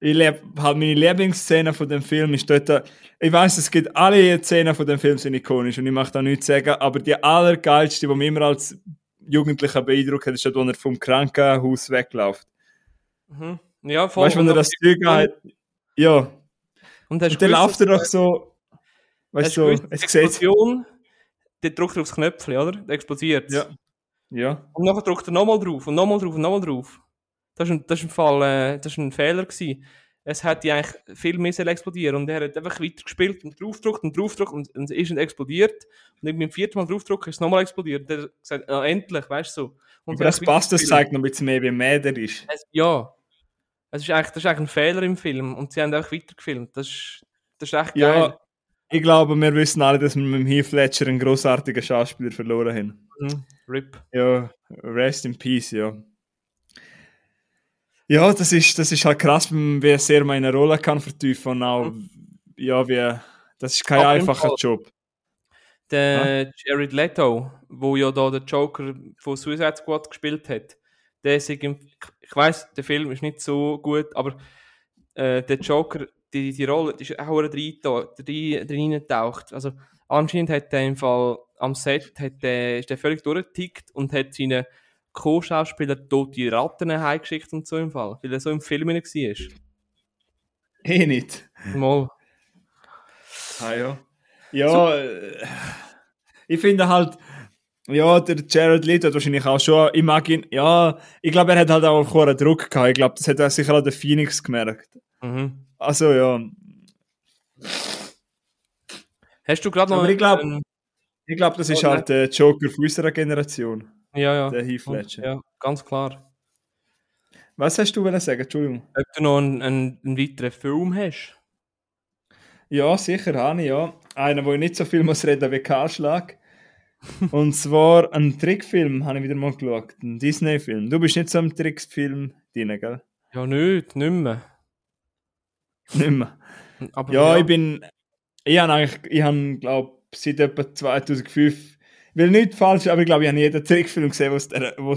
ich lieb, halt meine Lieblingsszene von dem Film ist dort, ich weiß, es gibt alle Szenen von dem Film sind ikonisch und ich möchte da nichts sagen, aber die allergeilste, die mich immer als Jugendlicher beeindruckt hat, ist dort, wo er vom Krankenhaus wegläuft. Mhm. Ja, voll. Weißt du, wenn er das Zeug hat, ja, Und, und dann läuft er doch so, weißt du, so, es Explosion, der drückt er aufs Knöpfchen, oder? Der explodiert. ja, ja, Und nachher drückt er nochmal drauf und nochmal drauf und nochmal drauf. Das ist ein, das ist ein Fall, äh, das ist ein Fehler gewesen. Es hätte eigentlich viel mehr explodieren und er hat einfach weiter gespielt und draufgedrückt und draufgedrückt und, und es ist nicht explodiert. Und irgendwie beim vierten Mal draufgedrückt ist es nochmal explodiert. Und er hat gesagt, ja, endlich, weißt du so. Und aber das hat passt, das zeigt noch ein bisschen mehr, wie mehr der ist. Es, ja. Es ist eigentlich, das ist eigentlich ein Fehler im Film und sie haben auch weitergefilmt. Das ist, das ist echt geil. Ja, ich glaube, wir wissen alle, dass wir mit dem Heath Ledger einen grossartigen Schauspieler verloren haben. Mhm. RIP. Ja, rest in peace, ja. Ja, das ist, das ist halt krass, wie sehr man in eine Rolle kann vertiefen und auch, ja, wie, das ist kein im einfacher Fall- Job. Der Jared Leto, wo ja da der Joker von Suicide Squad gespielt hat, der ist ich weiß, der Film ist nicht so gut, aber äh, der Joker, die, die Rolle, die ist auch drin getaucht. Also anscheinend hat der im Fall am Set hat der, ist der völlig durchgetickt und hat seine Co-Schauspieler tote Ratten heimgeschickt und so im Fall, weil er so im Film nicht war. Eh nicht. Mal. Ah, ja. Ja, äh, ich finde halt, ja, der Jared Leto hat wahrscheinlich auch schon, ich mag ihn, ja, ich glaube, er hat halt auch einen Druck gehabt. Ich glaube, das hat er sicher auch der Phoenix gemerkt. Mhm. Also, ja. Hast du gerade noch Aber ich glaub- einen- Ich glaube, das ist Ja, halt der Joker von unserer Generation, ja, ja. der Heath Ledger. Ja, ganz klar. Was hast du wollen sagen? Entschuldigung. Ob du noch einen, einen, einen weiteren Film hast? Ja, sicher habe ich, ja. Einer, wo ich nicht so viel muss reden wie Kahlschlag. Und zwar ein Trickfilm habe ich wieder mal geschaut. Ein Disney-Film. Du bist nicht so im Trickfilm drin, gell? Ja, nicht, nicht mehr. Nicht mehr. Aber Ja, ich bin. Ich habe eigentlich, ich habe, glaube seit etwa 2005, ich will nicht falsch, aber ich glaube, ich habe jeden Trickfilm gesehen, was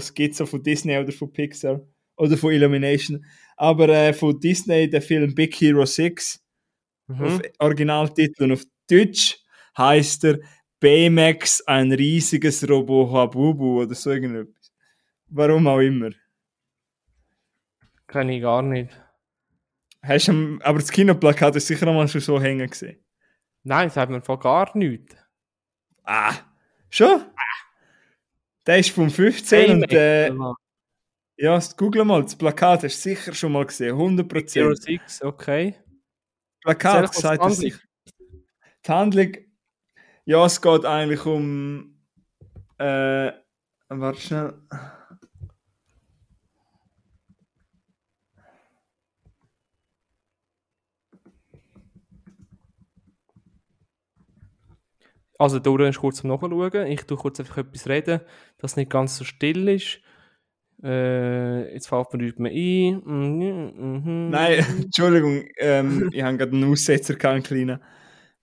es gibt, so von Disney oder von Pixar oder von Illumination. Aber äh, von Disney, der Film Big Hero 6, Mhm. auf Originaltitel und auf Deutsch heißt er Baymax, ein riesiges Robo-Habubu oder so irgendetwas. Warum auch immer. Kenne ich gar nicht. Hast du, aber das Kinoplakat ist sicher mal schon so hängen gesehen. Nein, sagt mir von gar nichts. Ah, schon? Der ist vom 15 und äh, ja, google mal, das Plakat hast du sicher schon mal gesehen, 100%. Zero Six, okay. Plakat sagt es die sicher. Die Handlung, ja, es geht eigentlich um, äh, warte schnell. Also, Dora ist kurz zum Nachschauen. Ich tue kurz einfach etwas reden, dass es nicht ganz so still ist. Äh, jetzt fällt mir nichts mehr ein. Mhm, mhm. Nein, Entschuldigung, ähm, ich habe gerade einen Aussetzer gehabt, einen kleinen.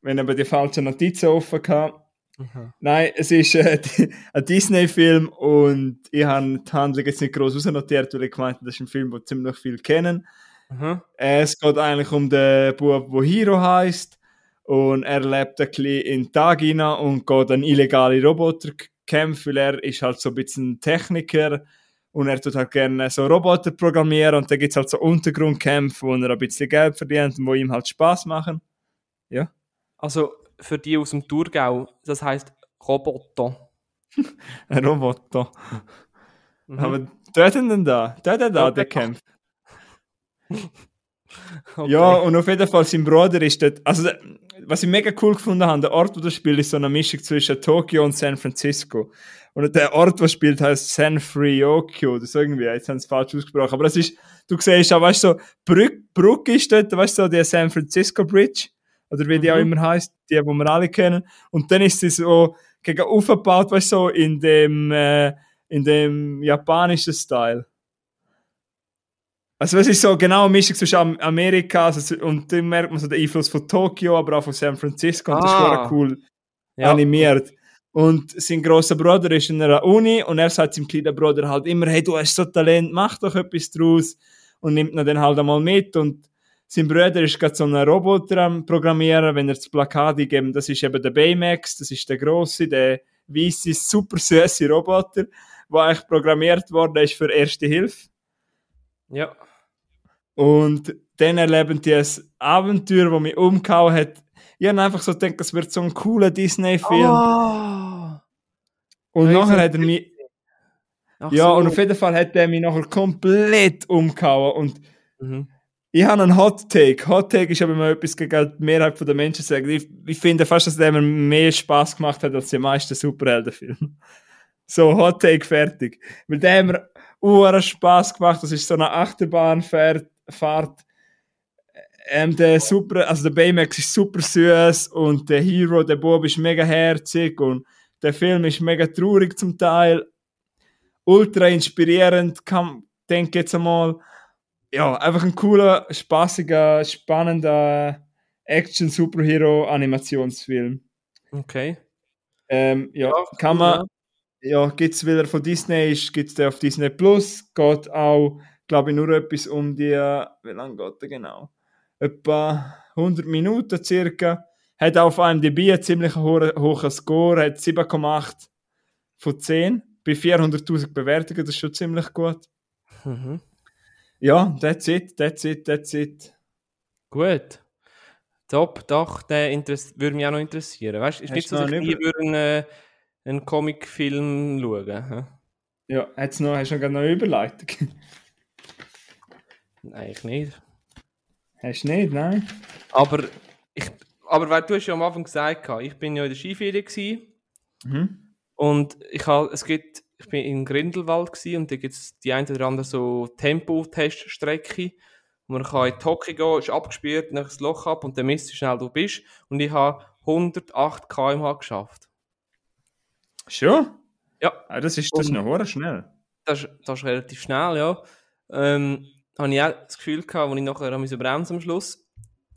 Wenn aber die falschen Notizen offen gehabt. Aha. Nein, es ist äh, ein Disney-Film und ich habe die Handlung jetzt nicht groß ausnotiert, weil ich gemeint habe, das ist ein Film, den ziemlich viel kennen. Aha. Es geht eigentlich um den Bub, der Hiro heißt und er lebt ein bisschen in den Tag hinein und geht an illegale Roboter kämpfen, weil er ist halt so ein bisschen Techniker und er tut halt gerne so Roboter programmieren und da gibt es halt so Untergrundkämpfe, wo er ein bisschen Geld verdient und wo ihm halt Spaß machen. Also, für die aus dem Thurgau, das heisst Roboter. Ein Roboter. Mhm. Aber dort denn da, dort da, Ja, der kämpft. Okay. Ja, und auf jeden Fall sein Bruder ist dort. Also, was ich mega cool gefunden habe, der Ort, wo das spielt, ist so eine Mischung zwischen Tokio und San Francisco. Und der Ort, was spielt, heißt San Friokyo oder so irgendwie. Jetzt haben sie es falsch ausgesprochen. Aber das ist, du siehst auch, weißt du, so, Brück, Brücke ist dort, weißt du, so der San Francisco Bridge. Oder wie die Mhm. auch immer heißt, die, die wir alle kennen. Und dann ist sie so gegen aufgebaut, weißt du, so in dem, äh, in dem japanischen Style. Also es ist so genau eine Mischung zwischen Am- Amerika also, und dann merkt man so den Einfluss von Tokio, aber auch von San Francisco und das ist Ah. cool ja. animiert. Und sein grosser Bruder ist in einer Uni und er sagt seinem kleinen Bruder halt immer, hey, du hast so Talent, mach doch etwas draus und nimmt ihn dann halt einmal mit und sein Bruder ist gerade so einen Roboter am Programmieren, wenn er das Plakat eingeben, das ist eben der Baymax, das ist der grosse, der weisse, super süße Roboter, der eigentlich programmiert worden ist für Erste Hilfe. Ja. Und dann erleben die ein Abenteuer, das mich umgehauen hat. Ich habe einfach so gedacht, das wird so ein cooler Disney-Film. Ah. und Crazy nachher hat er mich, Ach ja, so. und auf jeden Fall hat er mich nachher komplett umgehauen. Und Mhm. ich habe einen Hot Take. Hot Take ist aber mal etwas gegen die Mehrheit der Menschen sagen. Ich, ich finde fast, dass der mir mehr Spaß gemacht hat als die meisten Superheldenfilme. So, Hot Take fertig. Weil der mir uhren Spaß gemacht. Das ist so eine Achterbahnfahrt. Fahrt. Ähm, der super, also der Baymax ist super süß und der Hero, der Bob ist mega herzig und der Film ist mega traurig zum Teil. Ultra inspirierend, kann, denke jetzt einmal. Ja, einfach ein cooler, spaßiger, spannender Action-Superhero-Animationsfilm. Okay. Ähm, ja, Ja, kann man, ja, gibt's, weil er von Disney ist, gibt's den auf Disney Plus, geht auch, glaube ich, nur etwas um die, wie lange geht der genau? Etwa 100 Minuten circa. Hat auf IMDb einen ziemlich hohen, hohen Score, hat 7,8 von 10 bei 400.000 Bewertungen, das ist schon ziemlich gut. Mhm. Ja, that's it, that's it, that's it. Gut. Top, doch, der würde mich auch noch interessieren. Weißt du, ist nicht so, dass ich nie würde äh, einen Comicfilm schauen. hä? Ja, hat's noch, hast du noch eine Überleitung? Nein, ich nicht. hast du nicht, nein? Aber, ich, aber weil du hast ja am Anfang gesagt, ich bin ja in der Skiferie gewesen, Mhm. und ich habe, es gibt, ich bin in Grindelwald gewesen, und da gibt es die ein oder andere so Tempo-Teststrecke, wo man kann in die Hocke gehen, ist abgespielt, nach das Loch ab und dann misst du, wie schnell du bist. Und ich habe 108 km/h geschafft. Schon? Ja. Ah, das ist, das ist noch schnell. Das, ist- das ist relativ schnell, ja. Ähm, habe ich auch das Gefühl gehabt, als ich nachher an bremsen am Schluss.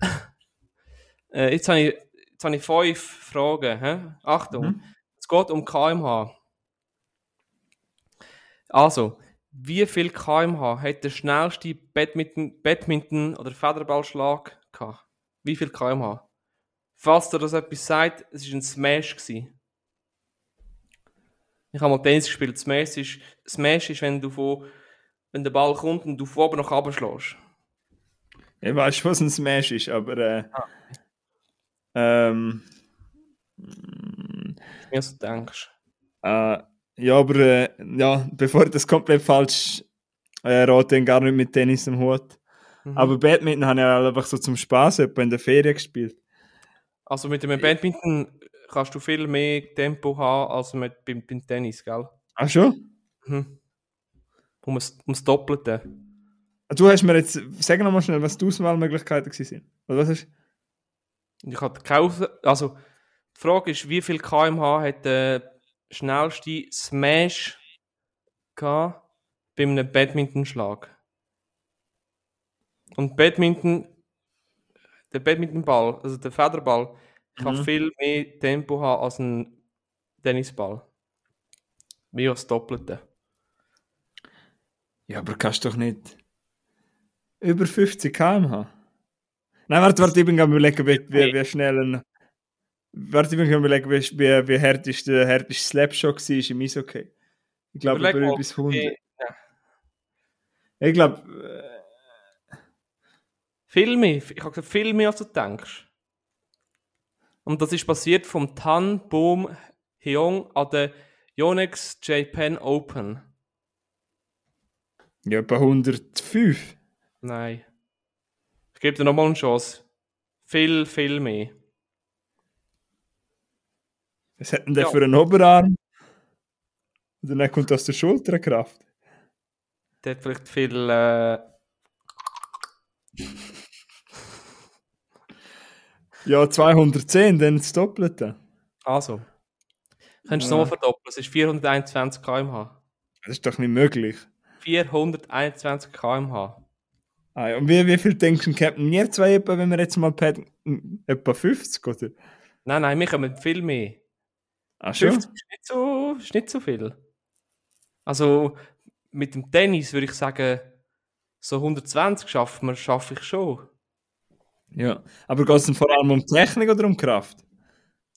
äh, jetzt habe ich jetzt habe ich fünf Fragen. Hä? Achtung, Mhm. es geht um kmh. Also, wie viel kmh hat der schnellste Badminton, Badminton oder Federballschlag gehabt? Wie viel kmh? Falls dir das etwas sagt, es war ein Smash. Gewesen. Ich habe mal Tennis gespielt. Smash ist, Smash ist wenn du von, wenn der Ball kommt und du von oben nach unten schlägst. Ich weiß, was ein Smash ist, aber. Äh, Ah. ähm, Wie du denkst. äh, ja, aber äh, ja, bevor ich das komplett falsch äh, rate, gar nicht mit Tennis am Hut. Mhm. Aber Badminton habe ich einfach so zum Spaß in der Ferien gespielt. Also mit dem Badminton kannst du viel mehr Tempo haben als mit, beim, beim Tennis, gell? Ach schon? Mhm. Um das, Doppelte. Du hast mir jetzt, sag noch mal schnell, was die Auswahlmöglichkeiten waren. Oder was hast Ich hatte Aus Also, die Frage ist, wie viel kmh hat der schnellste Smash gehabt bei einem Badmintonschlag? Und Badminton, der Badmintonball, also der Federball, kann Mhm. viel mehr Tempo haben als ein Tennisball. Wie das Doppelte. Ja, aber kannst doch nicht über 50 km/h. Nein, warte, warte, ich bin gerade überlegen, wie, wie, wie schnell ein. Warte, ich bin gerade überlegen, wie, wie, wie hart ist der härteste Slapshot war im Eishockey. Ich glaube, Überleg über bis 100. wie- Ich glaube, Viel mehr. Ich habe gesagt, viel mehr als du denkst. Und das ist passiert vom Tan Boom Heong an der Yonex Japan Open. ja, etwa 105. Nein. Ich gebe dir nochmal eine Chance. Viel, viel mehr. Was hat denn der Ja. für einen Oberarm? Und dann kommt aus der Schulterkraft. Der hat vielleicht viel. Äh, Ja, 210, dann das Doppelte. also. Könntest du es Ja. nochmal verdoppeln? Es ist 421 km/h. Das ist doch nicht möglich. 421 km/h. Ah, ja. Und wie, wie viel denkst du, Captain? Wir zwei etwa, wenn wir jetzt mal Pad, etwa 50, oder? Nein, nein, wir kommen viel mehr. Ah, schon? 50 ist nicht so, ist nicht so viel. Also mit dem Tennis würde ich sagen, so 120 schaffen wir, schaffe ich schon. Ja. Aber geht es denn vor allem um Technik oder um Kraft?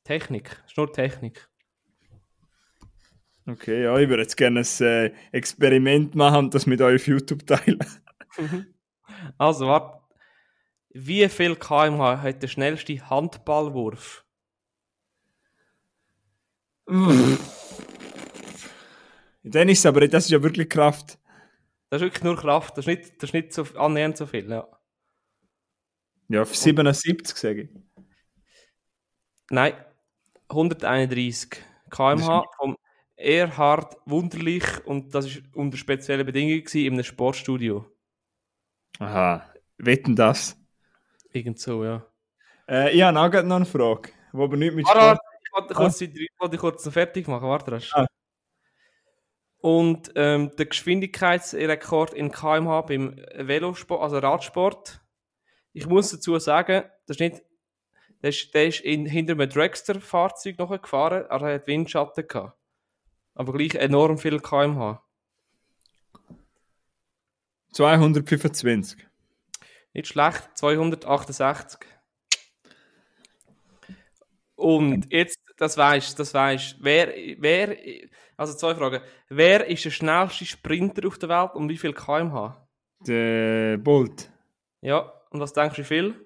Technik, ist nur Technik. Okay, ja, ich würde jetzt gerne ein äh, Experiment machen und das mit euch auf YouTube teilen. Also warte, wie viel kmh hat der schnellste Handballwurf? Dann ist es aber, das ist ja wirklich Kraft. Das ist wirklich nur Kraft, das ist nicht, das ist nicht so, annähernd so viel. Ja. Ja, auf 77, sage ich. Nein, 131 kmh vom Erhard Wunderlich und das ist unter speziellen Bedingungen gewesen, in einem Sportstudio. Aha, wetten das? Irgend so, ja. Äh, ich habe auch noch eine Frage, die aber nicht mit Sport... warte, ich wollte kurz, wollte kurz noch fertig machen. Warte, rasch. Ah. Und ähm, der Geschwindigkeitsrekord in kmh beim Velosport, also Radsport, ich muss dazu sagen, das ist nicht, der ist, der ist in, hinter einem Dragster-Fahrzeug noch gefahren, aber er hat Windschatten gehabt. Aber gleich enorm viel kmh. 225. Nicht schlecht, 268. Und jetzt, das weißt das weißt wer, wer, also zwei Fragen. Wer ist der schnellste Sprinter auf der Welt und wie viel kmh? Der Bolt. Ja, und was denkst du, wie viel?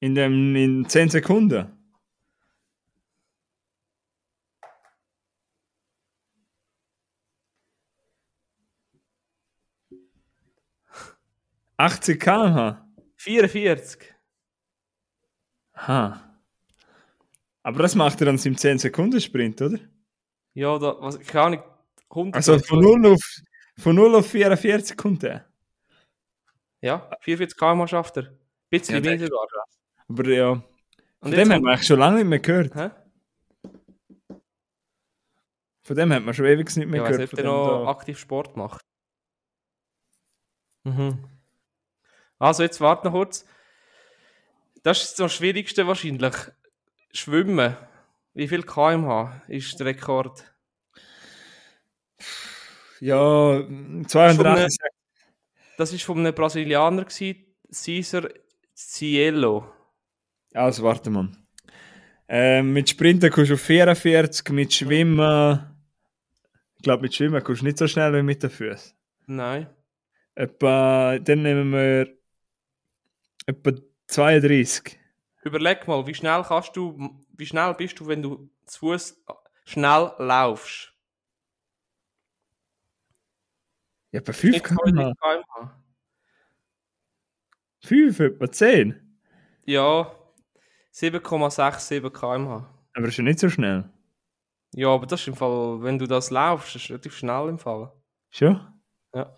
In, dem, in 10 Sekunden. ...80 km/h. 44. Aha. Aber das macht er dann im 10-Sekunden-Sprint, oder? Ja, da, was, keine Ahnung, 100. Also von 0 auf, von 0 auf 44 kommt er. Ja, 44 kmh schafft er. Ein bisschen Ja, das- sogar. Aber ja, von dem haben wir eigentlich schon lange nicht mehr gehört. Hä? Von dem hat man schon ewig nicht mehr Ja, gehört. der dem noch da. aktiv Sport macht. Mhm. Also, jetzt warte noch kurz. Das ist das Schwierigste wahrscheinlich. Schwimmen. Wie viel kmh ist der Rekord? Ja, 32. Das war von einem Brasilianer, gewesen, Cesar Cielo. Also, warte mal. Ähm, mit Sprinten kommst du auf 44, mit Schwimmen. Ich glaube, mit Schwimmen kommst du nicht so schnell wie mit den Füßen. Nein. Etwa, dann nehmen wir etwa 32. Überleg mal, wie schnell kannst du, wie schnell bist du, wenn du zu Fuß schnell laufst? Ja, etwa 5 Nicht km. 20 km/h. 5, etwa 10. Ja, 7,67 km/h. Aber ist ja nicht so schnell. Ja, aber das ist im Fall, wenn du das laufst, ist relativ schnell im Fall. Schon? Ja.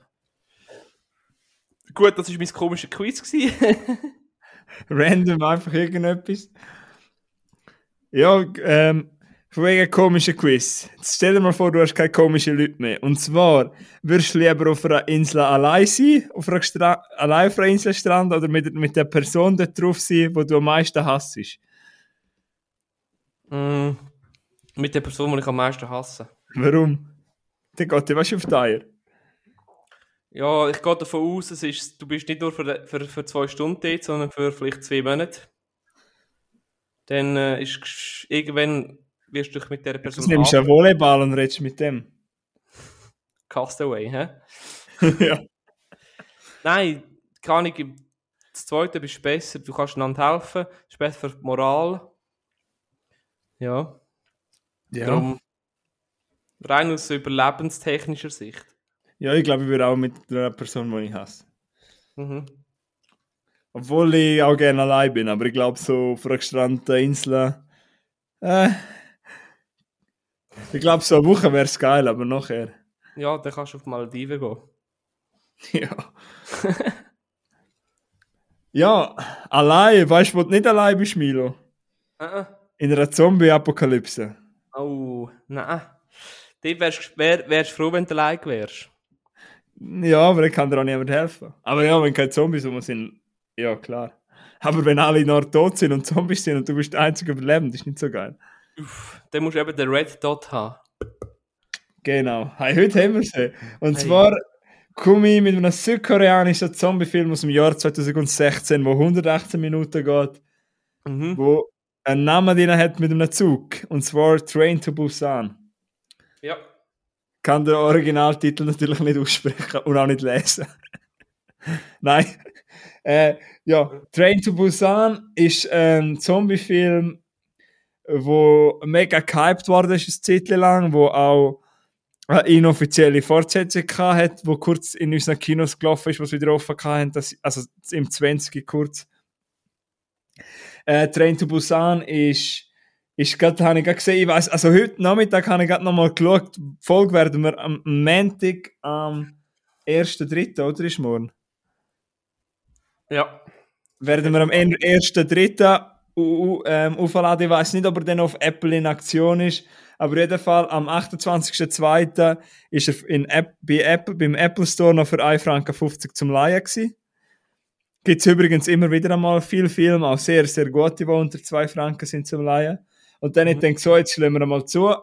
Gut, das war mein komischer Quiz. Random einfach irgendetwas. Ja, ähm, von wegen komischen Quiz. Jetzt stell dir mal vor, du hast keine komischen Leute mehr. Und zwar, würdest du lieber auf einer Insel allein sein, auf einer Stra allein auf einer Insel stranden oder mit, mit der Person dort drauf sein, wo du am meisten hasst? Mm, mit der Person, die ich am meisten hasse. Warum? Der geht dir was auf die Eier. Ja, ich gehe davon aus, es ist, du bist nicht nur für, für, für zwei Stunden dort, sondern für vielleicht zwei Monate. Dann äh, ist irgendwann wirst du dich mit dieser Person Du nimmst ja Volleyball und redest mit dem. Castaway, hä? ja. Nein, kann ich. Das zweite bist besser, du kannst einander helfen, das ist besser für die Moral. Ja, Ja. darum rein aus überlebenstechnischer Sicht. ja, ich glaube, ich würde auch mit einer Person, die ich hasse. Mhm. Obwohl ich auch gerne allein bin, aber ich glaube, so auf einer gestrandeten Insel. Äh, ich glaube, so eine Woche wäre es geil, aber nachher. Ja, dann kannst du auf die Malediven gehen. Ja. ja, allein, weißt du, wo du nicht allein bist, Milo? Äh. In einer Zombie-Apokalypse. Oh, nein. Dort wärst du wär, wärst froh, wenn du allein wärst. Ja, aber ich kann dir auch niemand helfen. Aber ja, wenn keine Zombies rum sind, ja klar. Aber wenn alle noch tot sind und Zombies sind und du bist der einzige Überlebende, ist nicht so geil. Dann musst du eben den Red Dot haben. Genau. Hey, heute haben wir sie. Und Hey. zwar komme ich mit einem südkoreanischen Zombie-Film aus dem Jahr 2016, wo 118 Minuten geht, Mhm. wo einen Namen drin hat mit einem Zug. Und zwar Train to Busan. Ja. Kann den Originaltitel natürlich nicht aussprechen und auch nicht lesen. Nein. Äh, ja, Train to Busan ist ein Zombie-Film, wo mega gehypt worden ist, eine Zeit lang, wo auch eine inoffizielle Fortsetzung hat, wo kurz in unseren Kinos gelaufen ist, was wieder offen hatten, das, also im 20 kurz. Äh, Train to Busan ist, ist gerade, habe ich gerade gesehen, ich weiss, also heute Nachmittag habe ich gerade nochmal geschaut, die Folge werden wir am Montag, am 1.3., oder ist morgen? Ja. werden wir am 1.3. u- ähm, aufladen. Ich weiß nicht, ob er dann auf Apple in Aktion ist, aber auf jeden Fall am 28.02. ist er in App, bei Apple, beim Apple Store noch für 1,50 Franken zum Leihen gewesen. Gibt es übrigens immer wieder einmal viele Filme, auch sehr, sehr gute, die unter 2 Franken sind zum Leihen. Und dann ich denke so, jetzt schlagen wir mal zu.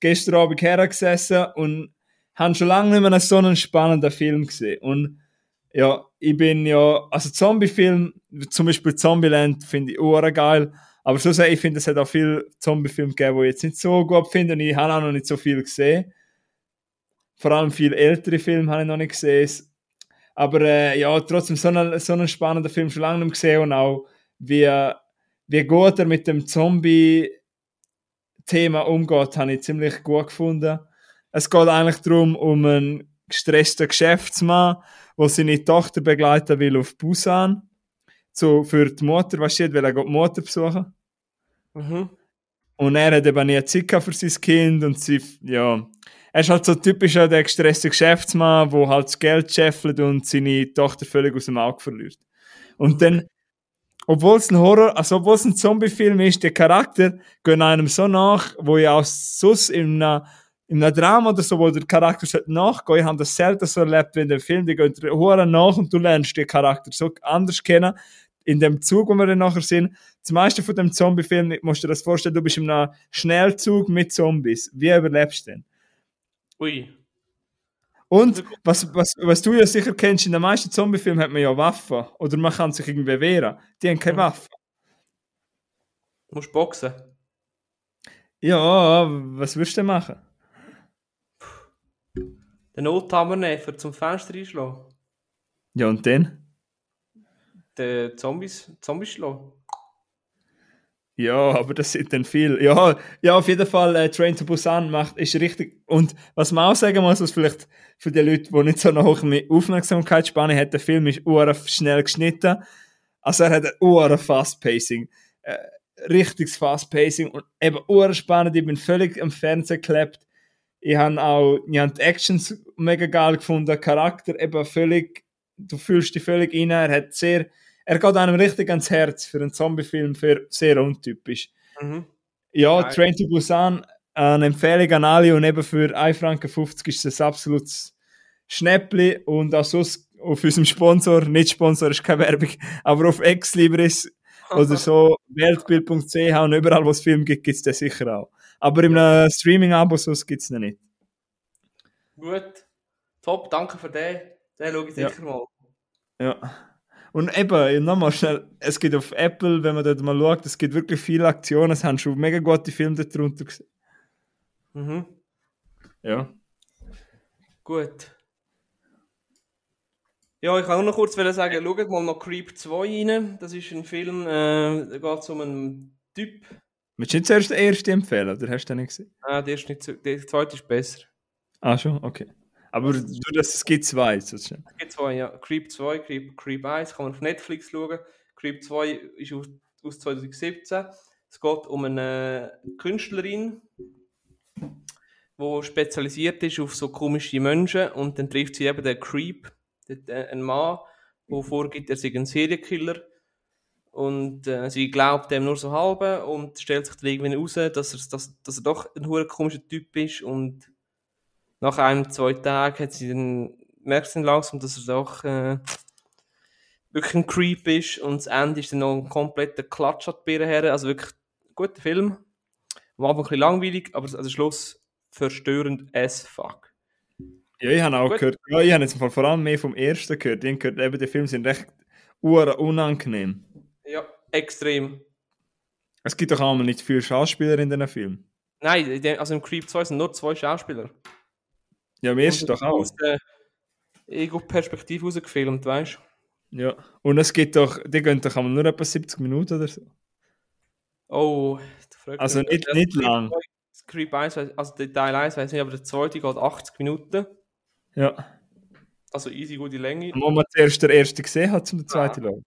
Gestern Abend hergesessen und haben schon lange nicht mehr so einen spannenden Film gesehen. Und ja, ich bin ja, also Zombie-Film, zum Beispiel Zombieland finde ich auch geil, aber sehr, ich finde, es hat auch viele Zombie-Filme gegeben, die ich jetzt nicht so gut finde und ich habe auch noch nicht so viel gesehen. Vor allem viele ältere Filme habe ich noch nicht gesehen. Aber äh, ja, trotzdem so einen, so einen spannenden Film schon lange nicht gesehen und auch wie, wie gut er mit dem Zombie-Thema umgeht, habe ich ziemlich gut gefunden. Es geht eigentlich darum, um einen gestressten Geschäftsmann, der seine Tochter begleiten will auf Busan. So für die Mutter, weißt du, weil er die Mutter besuchen. Mhm. Und er hat eben nie Zeit für sein Kind und sie, ja. Er ist halt so typischer der gestresste Geschäftsmann, der halt das Geld scheffelt und seine Tochter völlig aus dem Auge verliert. Und dann, obwohl es ein Horror, also obwohl es ein Zombie-Film ist, der Charakter gehen einem so nach, wo ich auch sonst in einem, in einem Drama oder so, wo der Charakter nachgehen, ich habe das selten so erlebt wie in dem Film, die gehen dir hure nach und du lernst den Charakter so anders kennen. in dem Zug, wo wir dann nachher sind, das meiste von dem Zombie-Film, musst du dir das vorstellen, du bist in einem Schnellzug mit Zombies. Wie überlebst du denn? Ui. Und was, was, was du ja sicher kennst, in den meisten Zombie-Filmen hat man ja Waffen. Oder man kann sich irgendwie wehren. Die haben keine. Waffen. Du musst boxen. Ja, was würdest du denn machen? Den Oldtimer nehmen, zum Fenster einschlagen. Ja, und dann? Den Zombies, Zombies schlagen. Ja, aber das sind dann viel. Ja, ja auf jeden Fall, äh, Train to Busan macht, ist richtig. Und was man auch sagen muss, was vielleicht für die Leute, die nicht so eine hohe Aufmerksamkeitsspanne haben, der Film ist uhr schnell geschnitten. Also er hat ein uhr Fast Pacing. Äh, richtiges Fast Pacing und eben uhr spannend. Ich bin völlig am Fernsehen geklebt. Ich habe auch, ich habe die Actions mega geil gefunden, der Charakter eben völlig, du fühlst dich völlig rein. Er hat sehr, er geht einem richtig ans Herz für einen Zombie-Film, für sehr untypisch. Mhm. Ja, Geil. Train to Busan, eine Empfehlung an alle und eben für 1,50 Franken ist es ein absolutes Schnäppli und auch sonst auf unserem Sponsor, nicht Sponsor, ist keine Werbung, aber auf Exlibris oder so, weltbild.ch und überall, wo es Film gibt, gibt es den sicher auch. Aber im äh, Streaming-Abo sonst gibt es ihn nicht. Gut. Top, danke für den. Den schaue ich Ja. sicher mal. Ja. Und eben, nochmal schnell, es gibt auf Apple, wenn man dort mal schaut, es gibt wirklich viele Aktionen, es haben schon mega gute Filme darunter gesehen. Mhm. Ja. Gut. Ja, ich kann nur noch kurz sagen, schaut mal noch Creep 2 rein. Das ist ein Film, äh, da geht es um einen Typ. Willst du nicht zuerst den ersten empfehlen, oder hast du den nicht gesehen? Ah, der, ist nicht so, der zweite ist besser. Ah, schon? Okay. Aber du, das, es gibt zwei. sozusagen. Es gibt zwei, ja. Creep 2, Creep, Creep 1 kann man auf Netflix schauen. Creep 2 ist aus, aus 2017. Es geht um eine Künstlerin, die spezialisiert ist auf so komische Menschen und dann trifft sie eben den Creep, den- den- einen Mann, der vorgibt, er sei ein Serienkiller. Und äh, sie glaubt dem nur so halb und stellt sich dann irgendwie raus, dass er, dass, dass er doch ein hure komischer Typ ist und nach einem, zwei Tagen hat sie dann, merkt sie dann langsam, dass er doch äh, wirklich ein Creep ist und das Ende ist dann noch ein kompletter Klatsch an die her. Also wirklich ein guter Film. Am Anfang ein bisschen langweilig, aber also Schluss verstörend as fuck. Ja, ich habe auch Gut. gehört, ja, ich habe jetzt vor allem mehr vom ersten gehört. Ich habe gehört, eben, die Filme sind recht unangenehm. Extrem. Es gibt doch auch mal nicht viele Schauspieler in diesen Filmen. Nein, also im Creep 2 sind nur zwei Schauspieler. Ja, im ersten doch auch. Aus der Ego-Perspektive rausgefilmt, weißt du? Ja. Und es gibt doch, die gehen doch nur etwa 70 Minuten oder so. Oh, Also nicht- nicht lang. 2 das Creep 1, weiss- also der Teil 1 weiß nicht, aber der zweite geht 80 Minuten. Ja. Also easy gute Länge. Wo man zuerst den ersten gesehen hat, zum den zweiten schauen.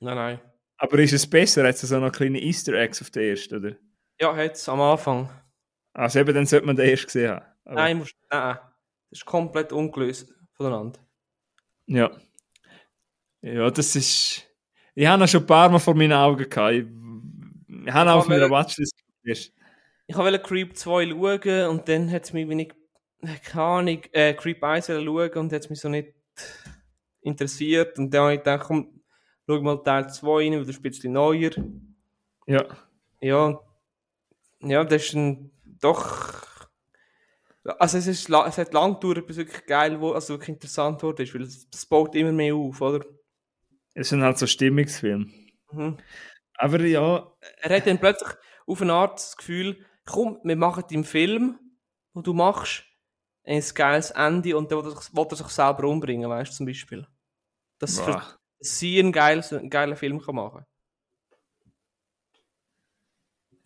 Nein, nein. Aber ist es besser? Hat es so noch kleine Easter Eggs auf den ersten, oder? Ja, jetzt am Anfang. Also eben, dann sollte man den ersten gesehen haben. Aber, Nein, musst, nein, das ist komplett ungelöst voneinander. Ja. Ja, das ist... Ich habe ihn schon ein paar Mal vor meinen Augen gehabt. Ich, ich habe auch auf meiner Watchlist. Ich wollte Creep 2 schauen und dann hat es mich wie nicht, keine Ahnung, äh, Creep 1 wollen schauen und hat es mich so nicht interessiert. Und dann habe ich gedacht, komm, schau mal Teil 2 rein, weil das ist ein bisschen neuer. Ja. Ja, ja, das ist ein, doch, also es, ist, es hat lang gedauert, bis es wirklich geil wurde, also wirklich interessant wurde, weil es, es baut immer mehr auf, oder? Es sind halt so Stimmungsfilme. Mhm. Aber ja, Er hat dann plötzlich auf eine Art das Gefühl, komm, wir machen im Film, wo du machst, ein geiles Ende und dann will er sich, will er sich selber umbringen, weißt du, zum Beispiel. Für, boah. Dass sie einen geilen, einen geilen Film kann machen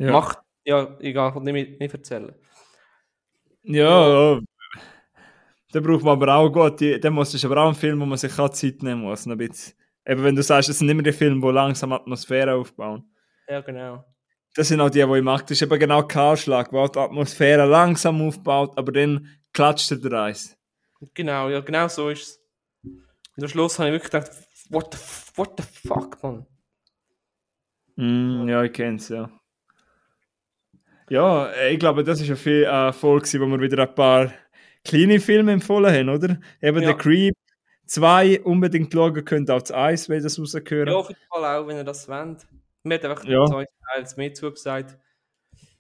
ja. Macht, ja, egal, ich will nicht, nicht erzählen. Ja, ja. Da braucht man aber auch gut, die, dann muss es aber auch ein Film, wo man sich auch Zeit nehmen muss. Ein bisschen. Eben, wenn du sagst, es sind immer die Filme, die langsam Atmosphäre aufbauen. Ja, genau. Das sind auch die, die ich mag. Das ist eben genau Kahlschlag, wo die Atmosphäre langsam aufbaut, aber dann klatscht er der Eis. Genau, ja, genau so ist es. Und am Schluss habe ich wirklich gedacht, what the, what the fuck, man. Mm, ja, ich kenn's, ja. Ja, äh, ich glaube, das ist viel äh, gewesen, wo wir wieder ein paar kleine Filme empfohlen haben, oder? Eben Ja. der Creep zwei unbedingt schauen könnt, auch das Eis, wenn das rausgehört. Ja, auf jeden Fall auch, wenn ihr das wollt. Mir hat einfach Ja. zwei Teils mehr zugesagt.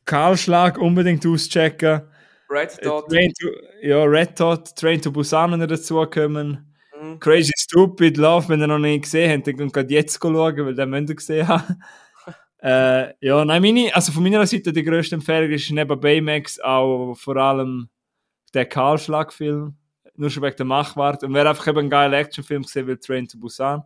Kahlschlag unbedingt auschecken. Red Äh, Dot. Train to, ja, Red Dot, Train to Busan, wenn ihr dazukommen. Mhm. Crazy Stupid Love, wenn ihr noch nicht gesehen habt, dann könnt ihr jetzt schauen, weil den müsst ihr gesehen haben. äh, ja, nein, meine, also von meiner Seite die grösste Empfehlung ist neben Baymax auch vor allem der Kahlschlag-Film. Nur schon wegen der Machwart. Und wer einfach eben einen geilen Actionfilm gesehen will, Train to Busan.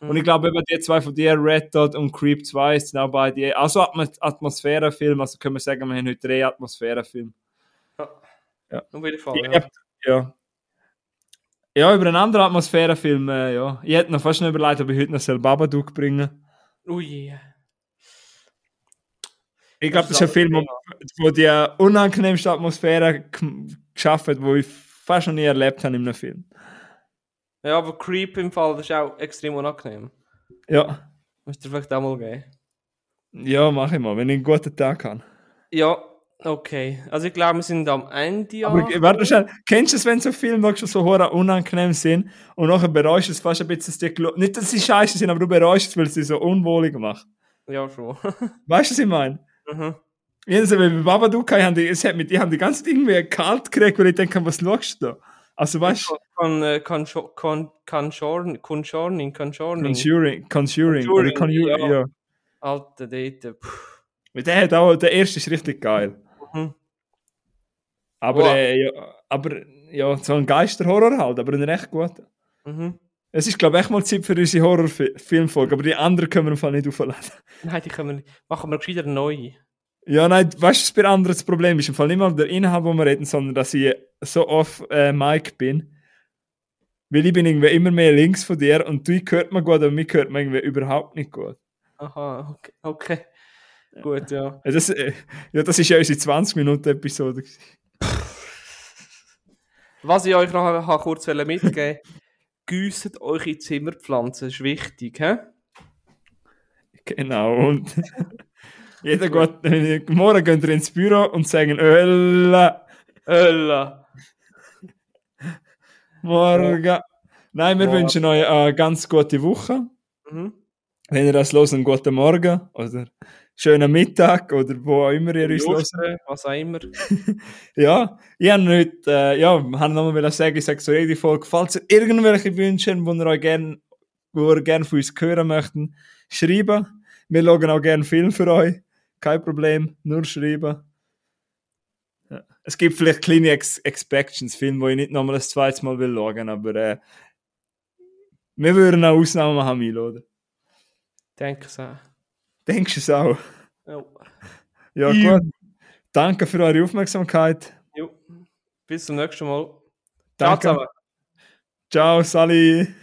Und ich glaube, eben die zwei von dir, Red Dot und Creep 2, sind auch beide, also Atmo Atmosphärenfilm, also können wir sagen, wir haben heute drei Atmosphärenfilme. Ja. Auf jeden Fall. Ja. Ja. Ja. Über einen anderen Atmosphärenfilm, äh, ja. Ich hätte noch fast noch überlegt, ob ich heute noch soll Babadook bringen Ui. Ich glaube, Das ist ein Film, wo, wo die unangenehmste Atmosphäre geschaffen hat, die ich fast noch nie erlebt habe in einem Film. Ja, aber Creep im Fall, das ist auch extrem unangenehm. Ja. Müsst ihr vielleicht auch mal geben. Ja, mach ich mal, wenn ich einen guten Tag habe. Ja, okay. Also ich glaube, wir sind am Ende. Aber warte schnell, kennst du es, wenn so Filme wirklich so hure unangenehm sind und nachher bereust du es fast ein bisschen, dass die gelo- nicht, dass sie scheiße sind, aber du bereust es, weil sie so unwohlig machen. Ja, schon. Weißt du, was ich meine? mhm. Jedes Mal bei Babadook haben die, es hat mit, die haben die ganze Zeit irgendwie kalt gekriegt, weil ich denke, was schaust du da? Also weißt du, Con, Con, Conjurning. Conjuring, Conjuring, oder Conjuring, Conjuring, ja. ja. Alter Date. Der hat auch, der erste ist richtig geil. Mhm. Aber, Wow. äh, ja, aber, ja, so ein Geisterhorror halt, aber ein recht guter. Mhm. Es ist, glaube ich, echt mal Zeit für unsere Horrorfilmfolge, aber die anderen können wir im Fall nicht aufladen. Nein, die können wir nicht. Machen wir gescheiter neu. Ja, nein, weißt du, was bei anderen das Problem ist? Im Fall nicht mal der Inhalt, wo wir reden, sondern dass ich so off äh, Mic bin. Weil ich bin irgendwie immer mehr links von dir und du hört man gut, aber mich hört man irgendwie überhaupt nicht gut. Aha, okay. okay. Gut, ja. Ja, das, äh, ja, das ist ja unsere 20-Minuten-Episode. gewesen. Was ich euch noch kurz mitgeben Güsset eure Zimmerpflanzen, ist wichtig, hä? Genau, und jeder geht, äh, morgen gehen wir ins Büro und sagen, Ölla, Ölla. morgen. Nein, wir Morgen. wünschen euch eine ganz gute Woche. Mhm. Wenn ihr das hört, einen guten Morgen oder schönen Mittag oder wo auch immer ihr uns hört. Was auch immer. Ja, ich habe heute, äh, ja, habe nochmal sagen, ich sage so jede Folge, falls ihr irgendwelche Wünsche habt, die ihr euch gerne, wo ihr gerne von uns hören möchten, schreiben. Wir schauen auch gerne Film für euch. Kein Problem, nur schreiben. Ja. Es gibt vielleicht kleine Ex Expections, Filme, wo ich nicht nochmal das zweite Mal will schauen, aber äh, wir würden auch Ausnahmen Milo, oder? Denke so. Denkst du es auch? Ja. Ja, gut. Danke für eure Aufmerksamkeit. Jo. Bis zum nächsten Mal. Ciao Danke. zusammen. Ciao, Sally.